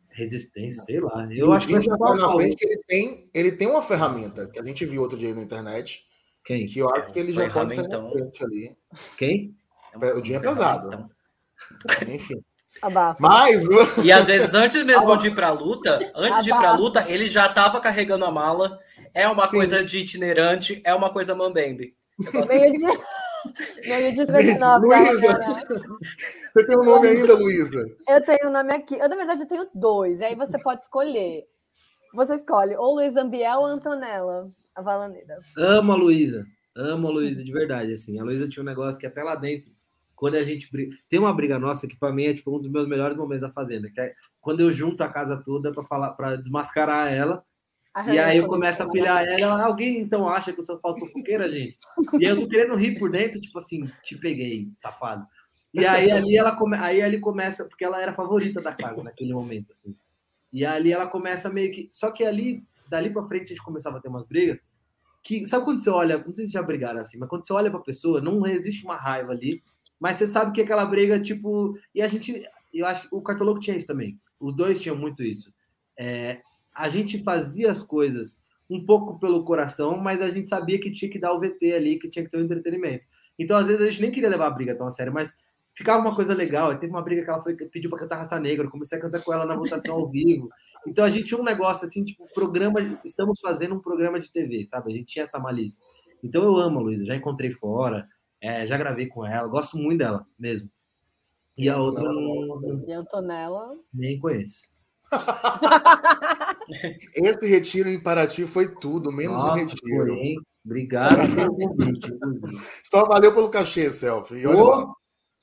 resistência, sei lá. Eu o acho que já na frente ele tem, ele tem uma ferramenta que a gente viu outro dia na internet. Quem? Que eu acho que ele já pode ser ali. Quem? É o dia é pesado. Então. Enfim. Abafa. Mas. E às vezes, antes mesmo Abafa. de ir pra luta, antes Abafa. de ir pra luta, ele já tava carregando a mala. É uma Sim. coisa de itinerante, é uma coisa mambembe. Meio de. Meio de 39, Luísa, você tem um nome ainda, Luísa? Eu tenho um nome aqui. Eu, na verdade, eu tenho dois. Aí você pode escolher. Você escolhe ou Luísa Ambiel ou Antonella, a Valaneira. Amo a Luísa. Amo a Luísa de verdade, assim. A Luísa tinha um negócio que até lá dentro, quando a gente briga... tem uma briga nossa que para mim é tipo um dos meus melhores momentos da fazenda, que é quando eu junto a casa toda para falar, para desmascarar ela. e aí eu começo a pilhar ela, alguém então acha que eu sou falso fofoqueira, gente? E eu tô querendo rir por dentro, tipo assim, te peguei, safado. E aí ali ela come... aí ali começa, porque ela era favorita da casa naquele momento, assim. E ali ela começa meio que. Só que ali, dali para frente, a gente começava a ter umas brigas que sabe quando você olha, não sei se já brigaram assim, mas quando você olha para a pessoa, não existe uma raiva ali, mas você sabe que aquela briga, tipo, e a gente, eu acho que o Cartoloco tinha isso também, os dois tinham muito isso. É, a gente fazia as coisas um pouco pelo coração, mas a gente sabia que tinha que dar o VT ali, que tinha que ter o um entretenimento. Então, às vezes, a gente nem queria levar a briga tão a sério, mas ficava uma coisa legal. Teve uma briga que ela foi, pediu para cantar Raça Negra, eu comecei a cantar com ela na votação ao vivo. Então a gente tinha um negócio assim, tipo, programa, estamos fazendo um programa de TV, sabe? A gente tinha essa malícia. Então eu amo a Luísa, já encontrei fora, é, já gravei com ela, gosto muito dela mesmo. E, a outra E a Antonella? Nem conheço. esse retiro em Paraty foi tudo, menos Nossa, o retiro. Porém, obrigado Só valeu pelo cachê, Selfie. E olha oh. lá.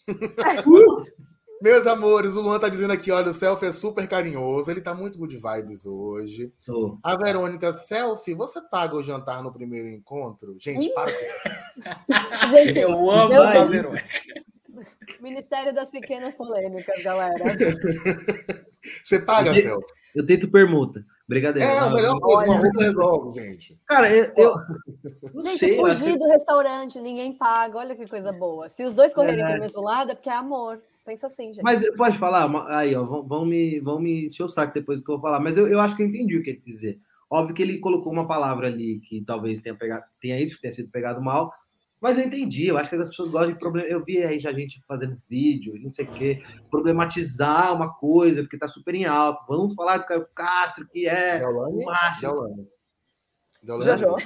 Meus amores, o Luan tá dizendo aqui, olha, o Selfie é super carinhoso, ele tá muito good vibes hoje. Oh. A Verônica, Selfie, você paga o jantar no primeiro encontro? Gente, para com isso. Gente, eu amo a Verônica. Ministério das Pequenas Polêmicas, galera. Você paga, eu Celso? Eu tento permuta. Brigadeiro. É a melhor coisa, uma roupa resolve, gente. Cara, eu. eu gente, sei, fugir do restaurante, ninguém paga. Olha que coisa boa. Se os dois correrem é. pro mesmo lado, é porque é amor. Pensa assim, gente. Mas pode falar? Aí, ó, vão, vão, me, vão me encher o saco depois que eu vou falar. Mas eu, eu acho que eu entendi o que ele quis dizer. Óbvio que ele colocou uma palavra ali que talvez tenha, pegado, tenha isso, tenha sido pegado mal, mas eu entendi, eu acho que as pessoas gostam de problema. Eu vi aí já gente fazendo vídeo, não sei o quê, problematizar uma coisa, porque tá super em alto. Vamos falar do Caio Castro, que é Deolane? macho. Deolane. Deolane. Jojo.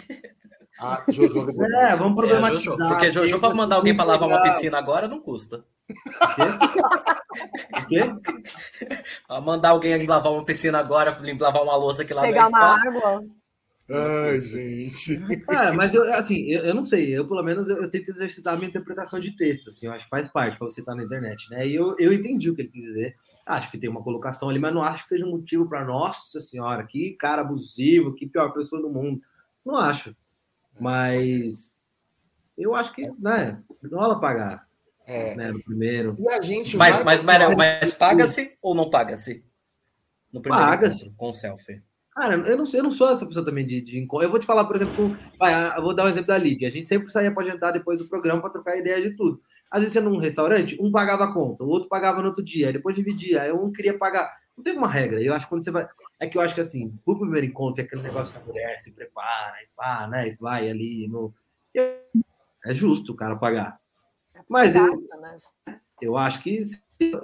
Ah, Jojo. É, vamos problematizar. É, Jojo, porque Jojo, para mandar alguém para lavar uma piscina agora, não custa. O quê? O quê? mandar alguém lavar uma piscina agora, lavar uma louça aqui lá Pegar uma água. Ai, gente. É, mas eu, assim, eu, eu, não sei, eu pelo menos eu, eu, tento exercitar a minha interpretação de texto, assim, eu acho que faz parte para você estar na internet, né? E eu, eu entendi o que ele quis dizer. Acho que tem uma colocação ali, mas não acho que seja um motivo para, nossa senhora, que cara abusivo, que pior pessoa do mundo. Não acho. Mas eu acho que, né, rola pagar. É. Né, no primeiro. E a gente mas, mas, mas, mas paga-se ou não paga-se? No primeiro paga-se. Com selfie. Cara, eu não, eu não sou essa pessoa também de, de Eu vou te falar, por exemplo, vai, eu vou dar um exemplo da Lídia. A gente sempre saía para jantar depois do programa para trocar ideia de tudo. Às vezes, num restaurante, um pagava a conta, o outro pagava no outro dia, aí depois dividia, aí um queria pagar. Não tem uma regra. Eu acho que quando você vai. É que eu acho que assim, o primeiro encontro é aquele negócio que a mulher se prepara e pá, né? E vai ali no. É justo o cara pagar. Mas eu, né? eu acho que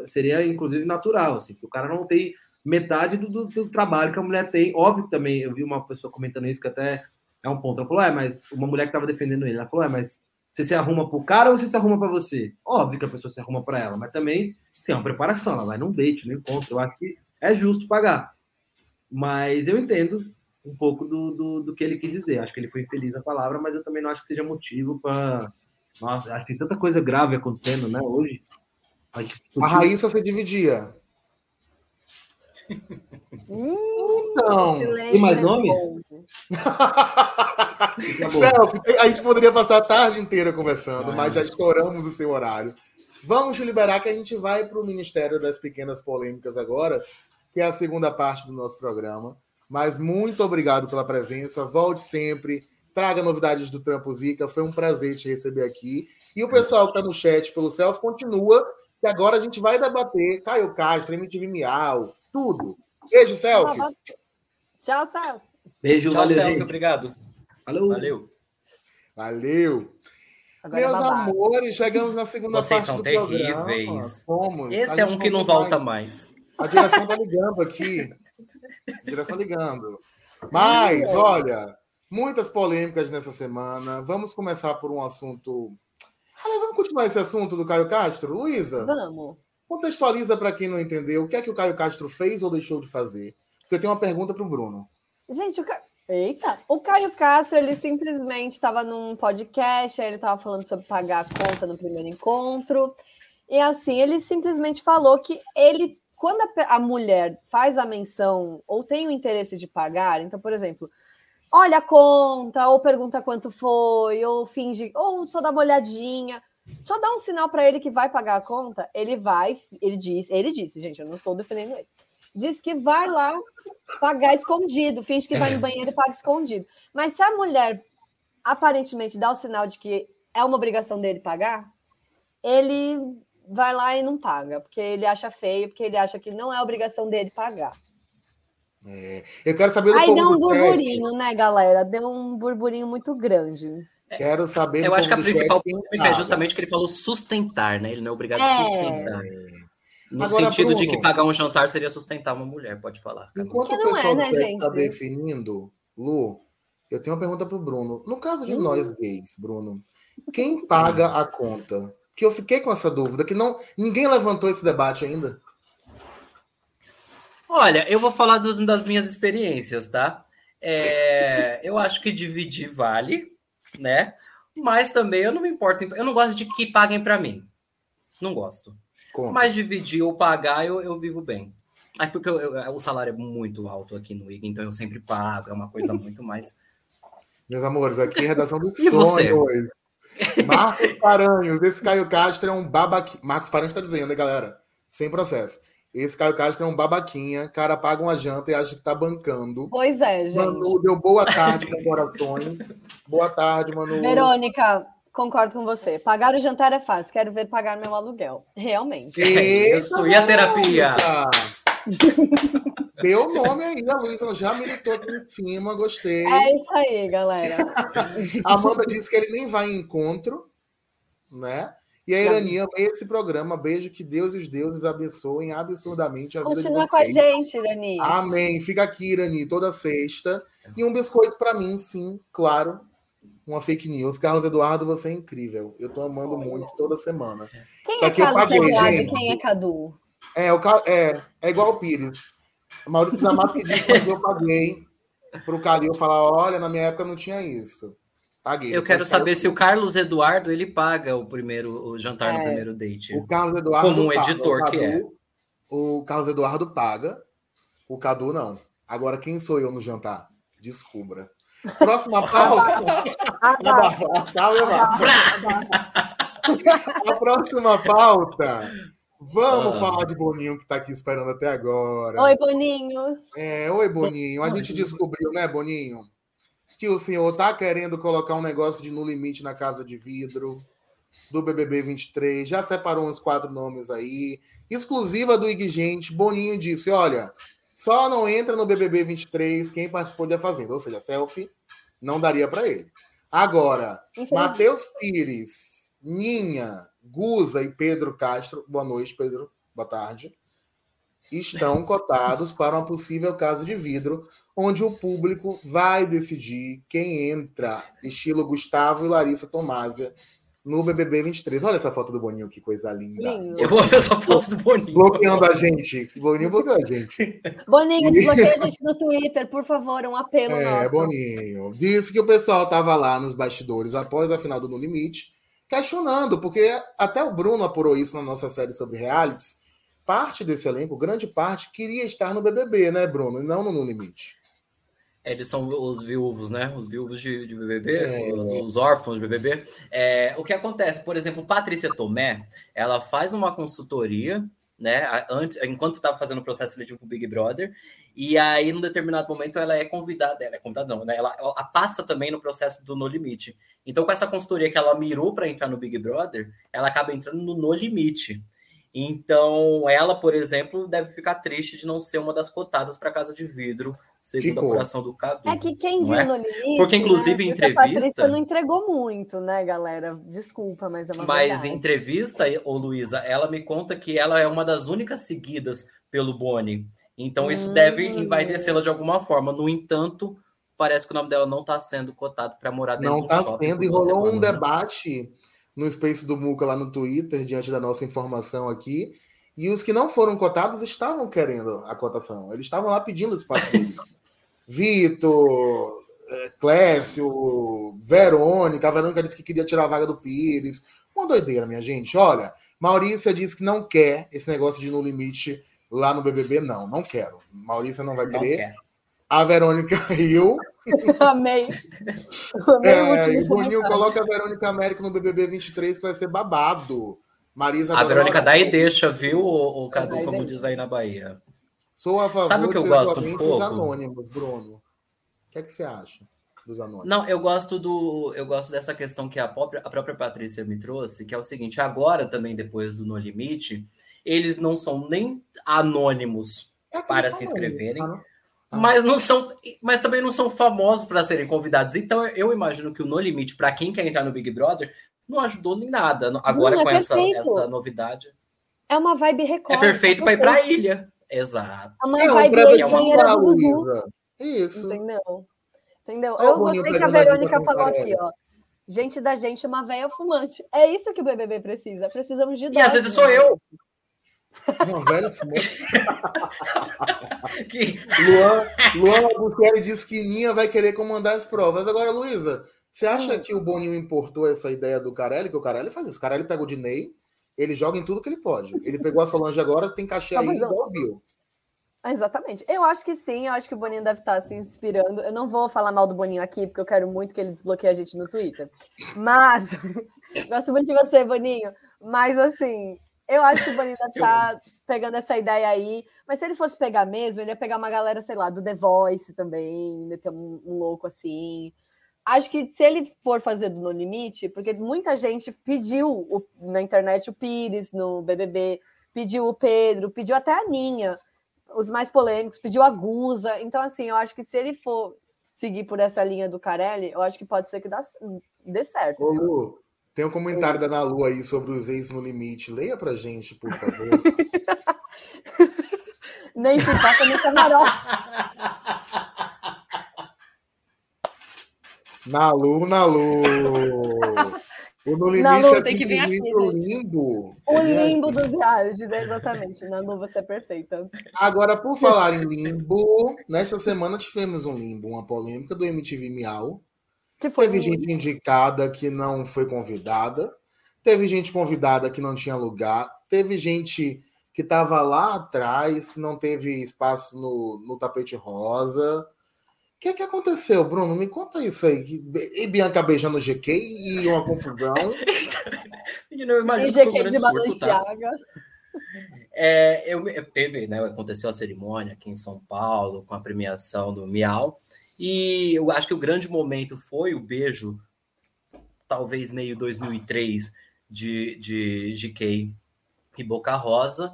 seria, inclusive, natural, assim, que o cara não tem metade do, do, do, trabalho que a mulher tem. Óbvio também, eu vi uma pessoa comentando isso que até é um ponto. Ela falou, é, mas uma mulher que estava defendendo ele, ela falou, é, mas você se arruma pro cara ou você se arruma para você? Óbvio que a pessoa se arruma para ela, mas também tem uma preparação, ela vai num date, no encontro. Eu acho que é justo pagar. Mas eu entendo um pouco do, do, do que ele quis dizer. Acho que ele foi infeliz na palavra, mas eu também não acho que seja motivo para. Nossa, acho que tem tanta coisa grave acontecendo, né, hoje. A Raíssa se dividia. Então, tem mais nomes? Não, a gente poderia passar a tarde inteira conversando, mas já estouramos o seu horário. Vamos liberar que a gente vai para o Ministério das Pequenas Polêmicas agora, que é a segunda parte do nosso programa. Mas muito obrigado pela presença. Volte sempre. Traga novidades do Trampo Zica. Foi um prazer te receber aqui. E o pessoal que está no chat pelo Self continua, que agora a gente vai debater Caio Castro, MTV Miau, tudo. Beijo, Celso. Tchau, Celso. Beijo, Tchau, valeu. Celso, obrigado. Valeu. Valeu. Valeu. Agora é Meus é amores, chegamos na segunda Vocês parte são do terríveis. Programa. Esse é um que não volta mais. A direção tá ligando aqui. A direção ligando. Mas, olha, muitas polêmicas nessa semana. Vamos começar por um assunto. Aliás, vamos continuar esse assunto do Caio Castro? Luísa? Vamos. Contextualiza para quem não entendeu o que é que o Caio Castro fez ou deixou de fazer. Porque eu tenho uma pergunta para o Bruno. Gente, o Ca... Eita! O Caio Castro, ele simplesmente estava num podcast, aí ele estava falando sobre pagar a conta no primeiro encontro. E assim, ele simplesmente falou que ele, quando a, a mulher faz a menção ou tem o interesse de pagar, então, por exemplo, olha a conta, ou pergunta quanto foi, ou finge, ou só dá uma olhadinha só dá um sinal para ele que vai pagar a conta, ele vai, ele diz, ele disse, gente, eu não estou defendendo ele. Diz que vai lá pagar escondido, finge que vai no banheiro e paga escondido. Mas se a mulher aparentemente dá o sinal de que é uma obrigação dele pagar, ele vai lá e não paga, porque ele acha feio, porque ele acha que não é obrigação dele pagar. É, eu quero saber do Aí deu um burburinho, né, galera? Deu um burburinho muito grande. Quero saber. Eu acho que a principal polêmica é justamente que ele falou sustentar, né? Ele não é obrigado é. a sustentar. No Agora, sentido Bruno, de que pagar um jantar seria sustentar uma mulher, pode falar. Enquanto o pessoal é, né, está definindo, Lu, eu tenho uma pergunta para o Bruno. No caso de hum. nós gays, Bruno, quem paga a conta? Que eu fiquei com essa dúvida, que não ninguém levantou esse debate ainda. Olha, eu vou falar dos, das minhas experiências, tá? É, eu acho que dividir vale, né? Mas também eu não me importo. Eu não gosto de que paguem para mim. Não gosto. Como? Mas dividir ou pagar, eu, eu vivo bem. É porque eu, eu, o salário é muito alto aqui no IG, então eu sempre pago, é uma coisa muito mais. Meus amores, aqui é redação do e você? hoje. Marcos Paranhos, esse Caio Castro é um babaquinha. Marcos Paranhos está dizendo, hein, galera? Sem processo. Esse Caio Castro é um babaquinha, cara paga uma janta e acha que tá bancando. Pois é, gente. Manu deu boa tarde com corações. boa tarde, Manu. Verônica, concordo com você. Pagar o jantar é fácil, quero ver pagar meu aluguel. Realmente. Isso, e a terapia? Deu o nome aí, a Luísa já militou aqui em cima, gostei. É isso aí, galera. Amanda disse que ele nem vai em encontro, né? E a Irania, esse programa, beijo que Deus e os deuses abençoem absurdamente a Continua vida de vocês. com a gente, Irani. Amém. Fica aqui, Irani, toda sexta. E um biscoito para mim, sim, claro. Uma fake news. Carlos Eduardo, você é incrível. Eu tô amando muito toda semana. Quem Só é que Carlos eu paguei, Eduardo gente. quem é Cadu? É, o, é, é igual o Pires. Maurício Zamato que disse que eu paguei pro Calil falar: olha, na minha época não tinha isso. Paguei. Eu quero saber se o Carlos Eduardo ele paga o primeiro o jantar é. no primeiro date. O Carlos Eduardo como um editor Cadu, que é. O Carlos Eduardo paga, o Cadu não. Agora quem sou eu no jantar? Descubra. Próxima pauta. A próxima pauta Vamos ah. falar de Boninho que está aqui esperando até agora. Oi, Boninho. É, oi, Boninho. A gente descobriu, né, Boninho, que o senhor tá querendo colocar um negócio de no limite na casa de vidro do BBB 23. Já separou uns quatro nomes aí. Exclusiva do Ig Boninho disse: olha, só não entra no BBB 23 quem participou da Fazenda. Ou seja, selfie não daria para ele. Agora, Matheus Pires, Ninha, Guza e Pedro Castro, boa noite, Pedro, boa tarde, estão cotados para uma possível casa de vidro, onde o público vai decidir quem entra, estilo Gustavo e Larissa Tomásia, no BBB 23. Olha essa foto do Boninho, que coisa linda. Eu vou ver essa foto do Boninho. Bloqueando a gente. Boninho bloqueou a gente. Boninho, desbloqueia a gente no Twitter, por favor, um apelo é, nosso. É, Boninho. Disse que o pessoal estava lá nos bastidores após a final do No Limite questionando, porque até o Bruno apurou isso na nossa série sobre realities. Parte desse elenco, grande parte, queria estar no BBB, né, Bruno? E não no No Limite. Eles são os viúvos, né? Os viúvos de, de BBB, é. os, os, órfãos de BBB. É, o que acontece, por exemplo, Patrícia Tomé, ela faz uma consultoria, né? Antes, enquanto estava fazendo o processo seletivo com o Big Brother, e aí, num determinado momento, ela é convidada, ela é convidada, não, né? Ela, ela passa também no processo do No Limite. Então, com essa consultoria que ela mirou para entrar no Big Brother, ela acaba entrando no No Limite. Então, ela, por exemplo, deve ficar triste de não ser uma das cotadas para Casa de Vidro, segundo Ficou. a apuração do Cadu. É que quem viu é? no limite. Porque, inclusive, né? em entrevista. A Patrícia não entregou muito, né, galera? Desculpa, mas é uma Mas verdade. em entrevista, ô Luísa, ela me conta que ela é uma das únicas seguidas pelo Boni. Então, isso hum. deve envaidecê-la de alguma forma. No entanto, parece que o nome dela não está sendo cotado para morar dentro não do tá shopping. Não está sendo, e rolou um né? debate no Space do Muca lá no Twitter, diante da nossa informação aqui, e os que não foram cotados estavam querendo a cotação. Eles estavam lá pedindo espaço deles. Vitor, é, Clécio, Verônica, a Verônica disse que queria tirar a vaga do Pires. Uma doideira, minha gente. Olha, Maurícia disse que não quer esse negócio de no limite lá no BBB, não, não quero. Maurícia não vai querer. Não a Verônica riu. Amei. Amei é, o Boninho coloca a Verônica América no BBB 23 que vai ser babado. Marisa a Verônica dá e deixa, viu, o, o Cadu, como diz aí na Bahia. Sou a favor Sabe o que eu gosto um pouco? anônimos, Bruno. O que é que você acha dos anônimos? Não, eu gosto do, eu gosto dessa questão que a própria, a própria Patrícia me trouxe, que é o seguinte: agora também depois do No Limite, eles não são nem anônimos é para se inscreverem. Tá. Mas não são, mas também não são famosos para serem convidados. Então eu imagino que o No Limite, para quem quer entrar no Big Brother, não ajudou nem nada. Agora não, é com essa, essa novidade. É uma vibe record. É perfeito para ir para a ilha. Exato. É uma é vibe é uma do Isso. Entendeu? Entendeu? É eu gostei que a Verônica falou aqui, ó. Gente da gente, uma velha fumante. É isso que o BBB precisa. Precisamos de E às vezes sou eu. Uma velha fumante. que... Luan, Luan Albuquerque disse que Ninha vai querer comandar as provas. Agora, Luísa, você acha hum. que o Boninho importou essa ideia do Carelli? Que o Carelli faz isso. O Carelli pega o Dinei, ele joga em tudo que ele pode. Ele pegou a Solange agora, tem cachê tá aí, igual viu. Exatamente. Eu acho que sim, eu acho que o Boninho deve estar se inspirando. Eu não vou falar mal do Boninho aqui, porque eu quero muito que ele desbloqueie a gente no Twitter. Mas, gosto muito de você, Boninho. Mas, assim, eu acho que o deve estar pegando essa ideia aí. Mas se ele fosse pegar mesmo, ele ia pegar uma galera, sei lá, do The Voice também, meter um, um louco assim. Acho que se ele for fazer do No Limite, porque muita gente pediu o, na internet o Pires no BBB, pediu o Pedro, pediu até a Ninha os mais polêmicos, pediu a Guza. Então, assim, eu acho que se ele for seguir por essa linha do Carelli, eu acho que pode ser que dá, dê certo. Ô, Lu, tem um comentário da Ana Lu aí sobre os ex no limite. Leia pra gente, por favor. Nem se passa no camarote. Nalu, Nalu. O No Limite Nalu, é tem que vir aqui, o limbo. O limbo dos realities, exatamente. Nalu, você é perfeita. Agora, por falar em limbo, nesta semana tivemos um limbo, uma polêmica do MTV Miau. Que foi Teve gente indicada que não foi convidada. Teve gente convidada que não tinha lugar. Teve gente que estava lá atrás, que não teve espaço no, no tapete rosa que é que aconteceu, Bruno? Me conta isso aí. E Bianca beijando o GK e uma confusão. eu imagino e GK de? Balenciaga. É, eu, eu, teve, né? Aconteceu a cerimônia aqui em São Paulo com a premiação do Miau. E eu acho que o grande momento foi o beijo, talvez meio 2003, de, de GK e Boca Rosa.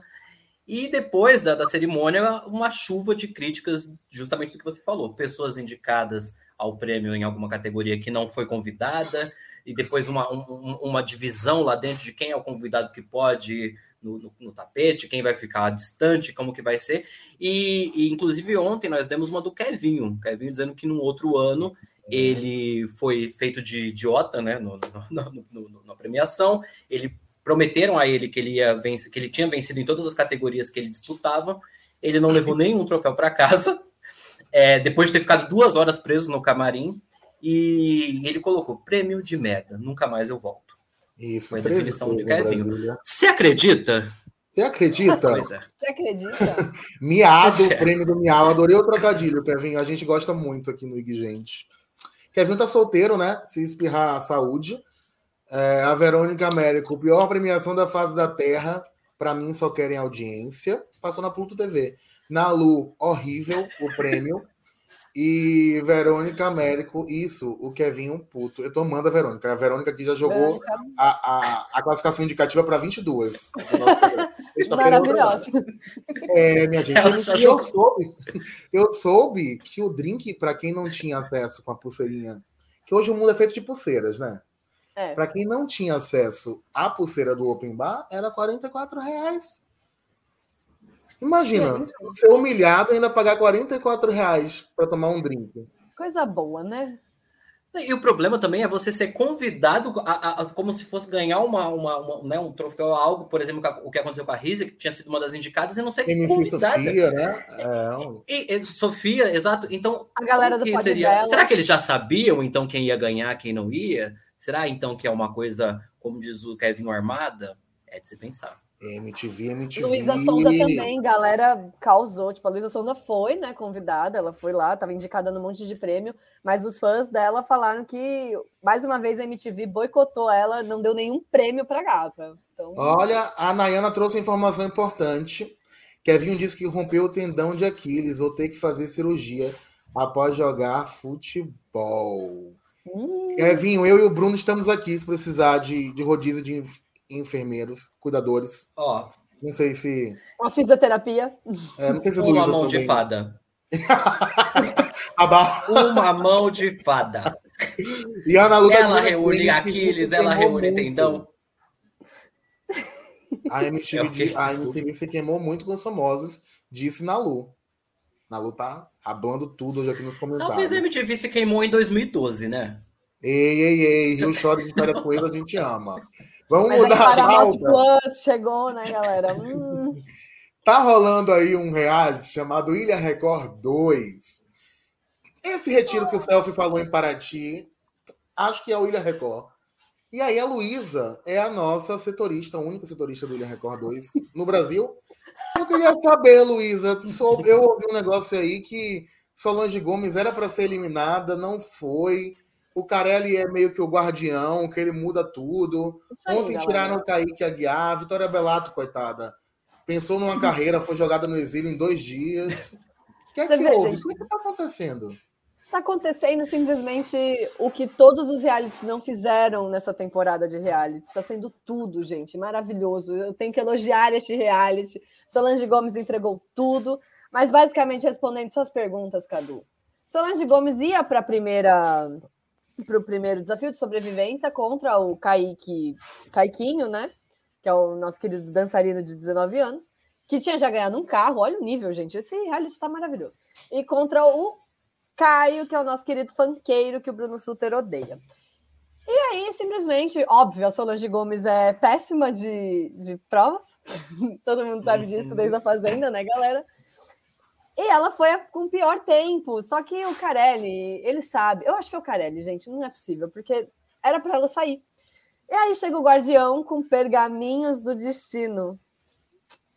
E depois da, da cerimônia, uma chuva de críticas, justamente do que você falou. Pessoas indicadas ao prêmio em alguma categoria que não foi convidada, e depois uma, um, uma divisão lá dentro de quem é o convidado que pode no, no, no, tapete, quem vai ficar distante, como que vai ser. E, e, inclusive ontem nós demos uma do Kevinho, Kevinho dizendo que no outro ano ele foi feito de idiota, né, no, no, no, na premiação, ele prometeram a ele que ele ia vencer, que ele tinha vencido em todas as categorias que ele disputava. Ele não levou nenhum troféu para casa. É, depois de ter ficado duas horas preso no camarim, e ele colocou prêmio de merda, nunca mais eu volto. Isso, foi a definição de Kevinho. Você acredita? Você acredita? Pois é. Você acredita? Miado, o prêmio do Miau. Adorei o trocadilho, Kevin. A gente gosta muito aqui no IG, gente. Kevin tá solteiro, né? Se espirrar saúde. É, a Verônica Américo, pior premiação da fase da Terra. Para mim, só querem audiência. Passou na Pluto TV. Na Lu, horrível o prêmio. E Verônica Américo, isso, o Kevin um puto. Eu tô amando a Verônica. A Verônica aqui já jogou a, a, a classificação indicativa para 22. Maravilhosa. É, minha gente, eu, eu, soube, eu soube que o drink, para quem não tinha acesso com a pulseirinha, que hoje o mundo é feito de pulseiras, né? É. Para quem não tinha acesso à pulseira do Open Bar, era 44 reais. Imagina, Gente. ser humilhado e ainda pagar 44 reais para tomar um drink. Coisa boa, né? E o problema também é você ser convidado a, a, a como se fosse ganhar uma, uma, uma né, um troféu, algo, por exemplo, o que aconteceu com a Risa, que tinha sido uma das indicadas, e não ser MC convidada. Sofia, né? É. E, e, Sofia, exato. Então, a galera do seria... Será que eles já sabiam, então, quem ia ganhar, quem não ia? Será então que é uma coisa, como diz o Kevin Armada? É de se pensar. MTV, MTV. Luísa Sonza também, galera causou. Tipo, a Luísa Sonza foi, né, convidada, ela foi lá, estava indicada no monte de prêmio, mas os fãs dela falaram que, mais uma vez, a MTV boicotou ela, não deu nenhum prêmio para gata. Então... Olha, a Nayana trouxe informação importante. Kevin disse que rompeu o tendão de Aquiles, vou ter que fazer cirurgia após jogar futebol. Hum. Kevinho, eu e o Bruno estamos aqui se precisar de, de rodízio de enfermeiros, cuidadores. Ó. Não sei se. Uma fisioterapia. É, não sei se Uma mão também. de fada. Uma mão de fada. E a Ana Lu ela reúne Aquiles, ela reúne muito. tendão. A MTV, é a MTV se queimou muito com os famosos, disse na Lu. Na Lu tá Ablando tudo hoje aqui nos comentários. Talvez a MTV se queimou em 2012, né? Ei, ei, ei, Rio Chora de História Coelho a gente ama. Vamos Mas mudar a pauta. Plus chegou, né, galera? Hum. Tá rolando aí um reality chamado Ilha Record 2. Esse retiro que o Selfie falou em Paraty, acho que é o Ilha Record. E aí a Luísa é a nossa setorista, a única setorista do Ilha Record 2 no Brasil. Eu queria saber, Luísa, eu ouvi um negócio aí que Solange Gomes era para ser eliminada, não foi. O Carelli é meio que o guardião, que ele muda tudo. Aí, Ontem galera. tiraram o Kaique Aguiar, a Vitória Belato, coitada. Pensou numa carreira, foi jogada no exílio em dois dias. O que é Você que vê, houve? Gente, o que está acontecendo? Está acontecendo simplesmente o que todos os realities não fizeram nessa temporada de reality. Está sendo tudo, gente, maravilhoso. Eu tenho que elogiar este reality. Solange Gomes entregou tudo, mas basicamente respondendo suas perguntas, Cadu. Solange Gomes ia para a primeira para o primeiro desafio de sobrevivência contra o Kaique, Caiquinho, né? Que é o nosso querido dançarino de 19 anos, que tinha já ganhado um carro. Olha o nível, gente. Esse reality está maravilhoso. E contra o Caio, que é o nosso querido fanqueiro que o Bruno Suter odeia. E aí, simplesmente, óbvio, a Solange Gomes é péssima de, de provas. Todo mundo sabe disso desde a Fazenda, né, galera? E ela foi com o pior tempo. Só que o Carelli, ele sabe. Eu acho que é o Carelli, gente, não é possível, porque era para ela sair. E aí chega o guardião com pergaminhos do destino.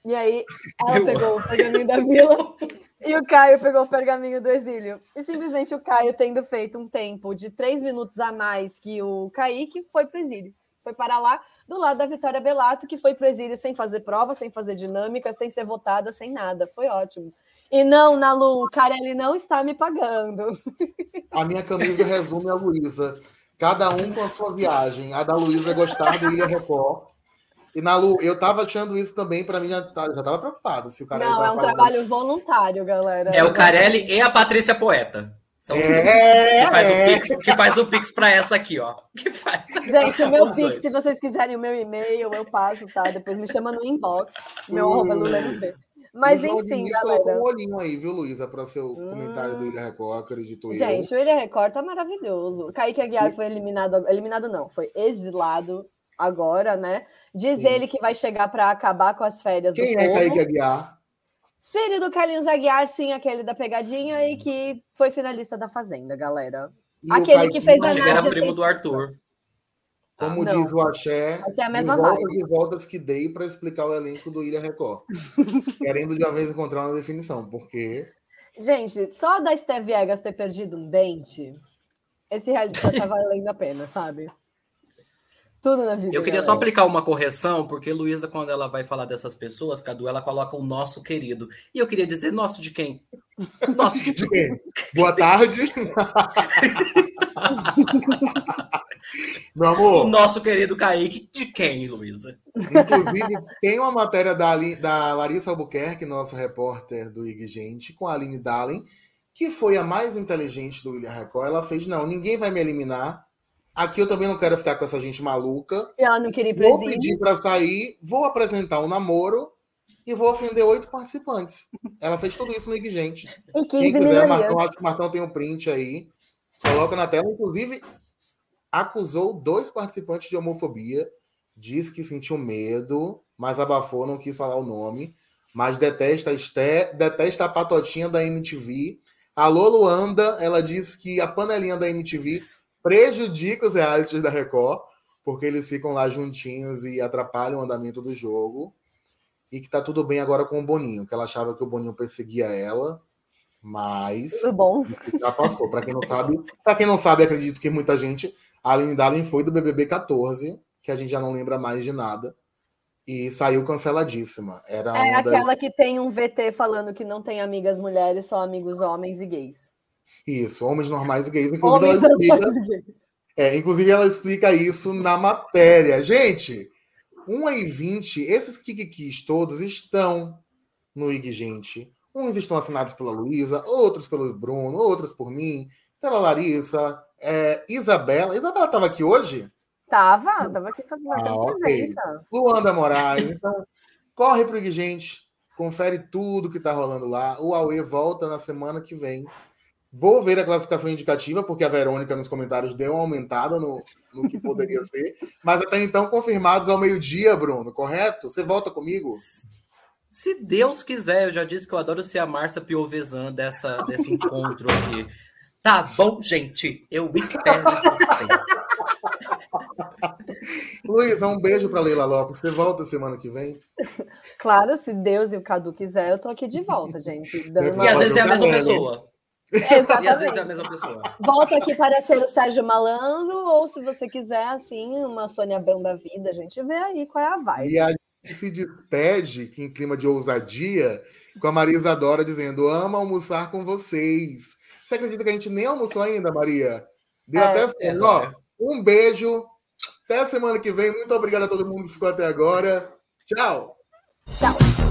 E aí ela pegou o pergaminho da vila e o Caio pegou o pergaminho do exílio. E simplesmente o Caio, tendo feito um tempo de três minutos a mais que o Kaique, foi para o exílio. Foi para lá, do lado da Vitória Belato, que foi para o exílio sem fazer prova, sem fazer dinâmica, sem ser votada, sem nada. Foi ótimo. E não, Nalu, o Carelli não está me pagando. A minha camisa resume a Luísa. Cada um com a sua viagem. A da Luísa é gostar do Ilha Record. E Nalu, eu tava achando isso também, para mim já, tá, já tava preocupado se o Carelli Não, é um pagando. trabalho voluntário, galera. É o Carelli e a Patrícia Poeta. São é, que, faz é. o pix, que faz o Pix para essa aqui, ó. Que faz. Gente, o meu Pix, dois. se vocês quiserem o meu e-mail, eu passo, tá? Depois me chama no inbox. Meu arroba mas enfim, galera. um olhinho aí, viu, Luísa, para seu hum... comentário do Ilha Record, acredito Gente, eu. Gente, o Ilha Record tá maravilhoso. Kaique Aguiar foi eliminado, eliminado não, foi exilado agora, né? Diz Sim. ele que vai chegar para acabar com as férias Quem do é povo. Kaique Aguiar? Filho do Carlinhos Aguiar, sim, aquele da pegadinha e que foi finalista da Fazenda, galera. E aquele que fez a Nádia. era primo do Arthur. Como ah, diz o Axé, Vai ser a mesma voltas vibe. e voltas que dei para explicar o elenco do Ilha Record. Querendo de uma vez encontrar uma definição, porque. Gente, só da Steve Viegas ter perdido um dente, esse reality tá valendo a pena, sabe? Tudo na vida. Eu queria só aplicar uma correção, porque Luísa, quando ela vai falar dessas pessoas, Cadu, ela coloca o nosso querido. E eu queria dizer nosso de quem? Nosso de quem? Boa tarde. Meu amor. O nosso querido Kaique, de quem, Luísa? Inclusive, tem uma matéria da, da Larissa Albuquerque, nossa repórter do IG Gente, com a Aline Dallen, que foi a mais inteligente do William Record. Ela fez: não, ninguém vai me eliminar. Aqui eu também não quero ficar com essa gente maluca. Ela não queria ir Vou pedir para sair, vou apresentar um namoro e vou ofender oito participantes. Ela fez tudo isso no IG Gente. E 15 Quem quiser, Marcão, acho que o Marcão tem um print aí. Coloca na tela. Inclusive, acusou dois participantes de homofobia, diz que sentiu medo, mas abafou, não quis falar o nome, mas detesta, este, detesta a patotinha da MTV. Alô, Luanda, ela diz que a panelinha da MTV prejudica os realities da Record, porque eles ficam lá juntinhos e atrapalham o andamento do jogo. E que tá tudo bem agora com o Boninho, que ela achava que o Boninho perseguia ela, mas tudo bom. já passou. Para quem não sabe, para quem não sabe, acredito que muita gente a Aline Darling foi do BBB 14, que a gente já não lembra mais de nada. E saiu canceladíssima. Era é aquela que tem um VT falando que não tem amigas mulheres, só amigos homens e gays. Isso, homens normais e gays. Inclusive, homens ela explica, é, inclusive, ela explica isso na matéria. Gente, 1 e 20, esses Kikikis todos estão no IG Gente. Uns estão assinados pela Luísa, outros pelo Bruno, outros por mim, pela Larissa, é, Isabela. Isabela estava aqui hoje? Tava, estava aqui fazendo bastante ah, okay. presença. Luanda Moraes. Então, corre para o gente, confere tudo que está rolando lá. O Aue volta na semana que vem. Vou ver a classificação indicativa, porque a Verônica nos comentários deu uma aumentada no, no que poderia ser. Mas até então, confirmados ao meio-dia, Bruno, correto? Você volta comigo? Se Deus quiser, eu já disse que eu adoro ser a Marcia Piovesan dessa, desse encontro aqui. Tá bom, gente. Eu espero vocês. Luísa, um beijo para Leila Lopes. Você volta semana que vem? Claro, se Deus e o Cadu quiser, eu tô aqui de volta, gente. E às vezes é a mesma pessoa. É, e às vezes é a mesma pessoa. Volto aqui para ser o Sérgio Malandro, ou se você quiser, assim, uma Sônia Abrão da vida, a gente vê aí qual é a vibe. E a gente se despede, em clima de ousadia, com a Maria Isadora dizendo: Amo almoçar com vocês. Você acredita que a gente nem almoçou ainda, Maria? Deu é, até fome. É, Ó, um beijo. Até a semana que vem. Muito obrigado a todo mundo que ficou até agora. Tchau. Tchau.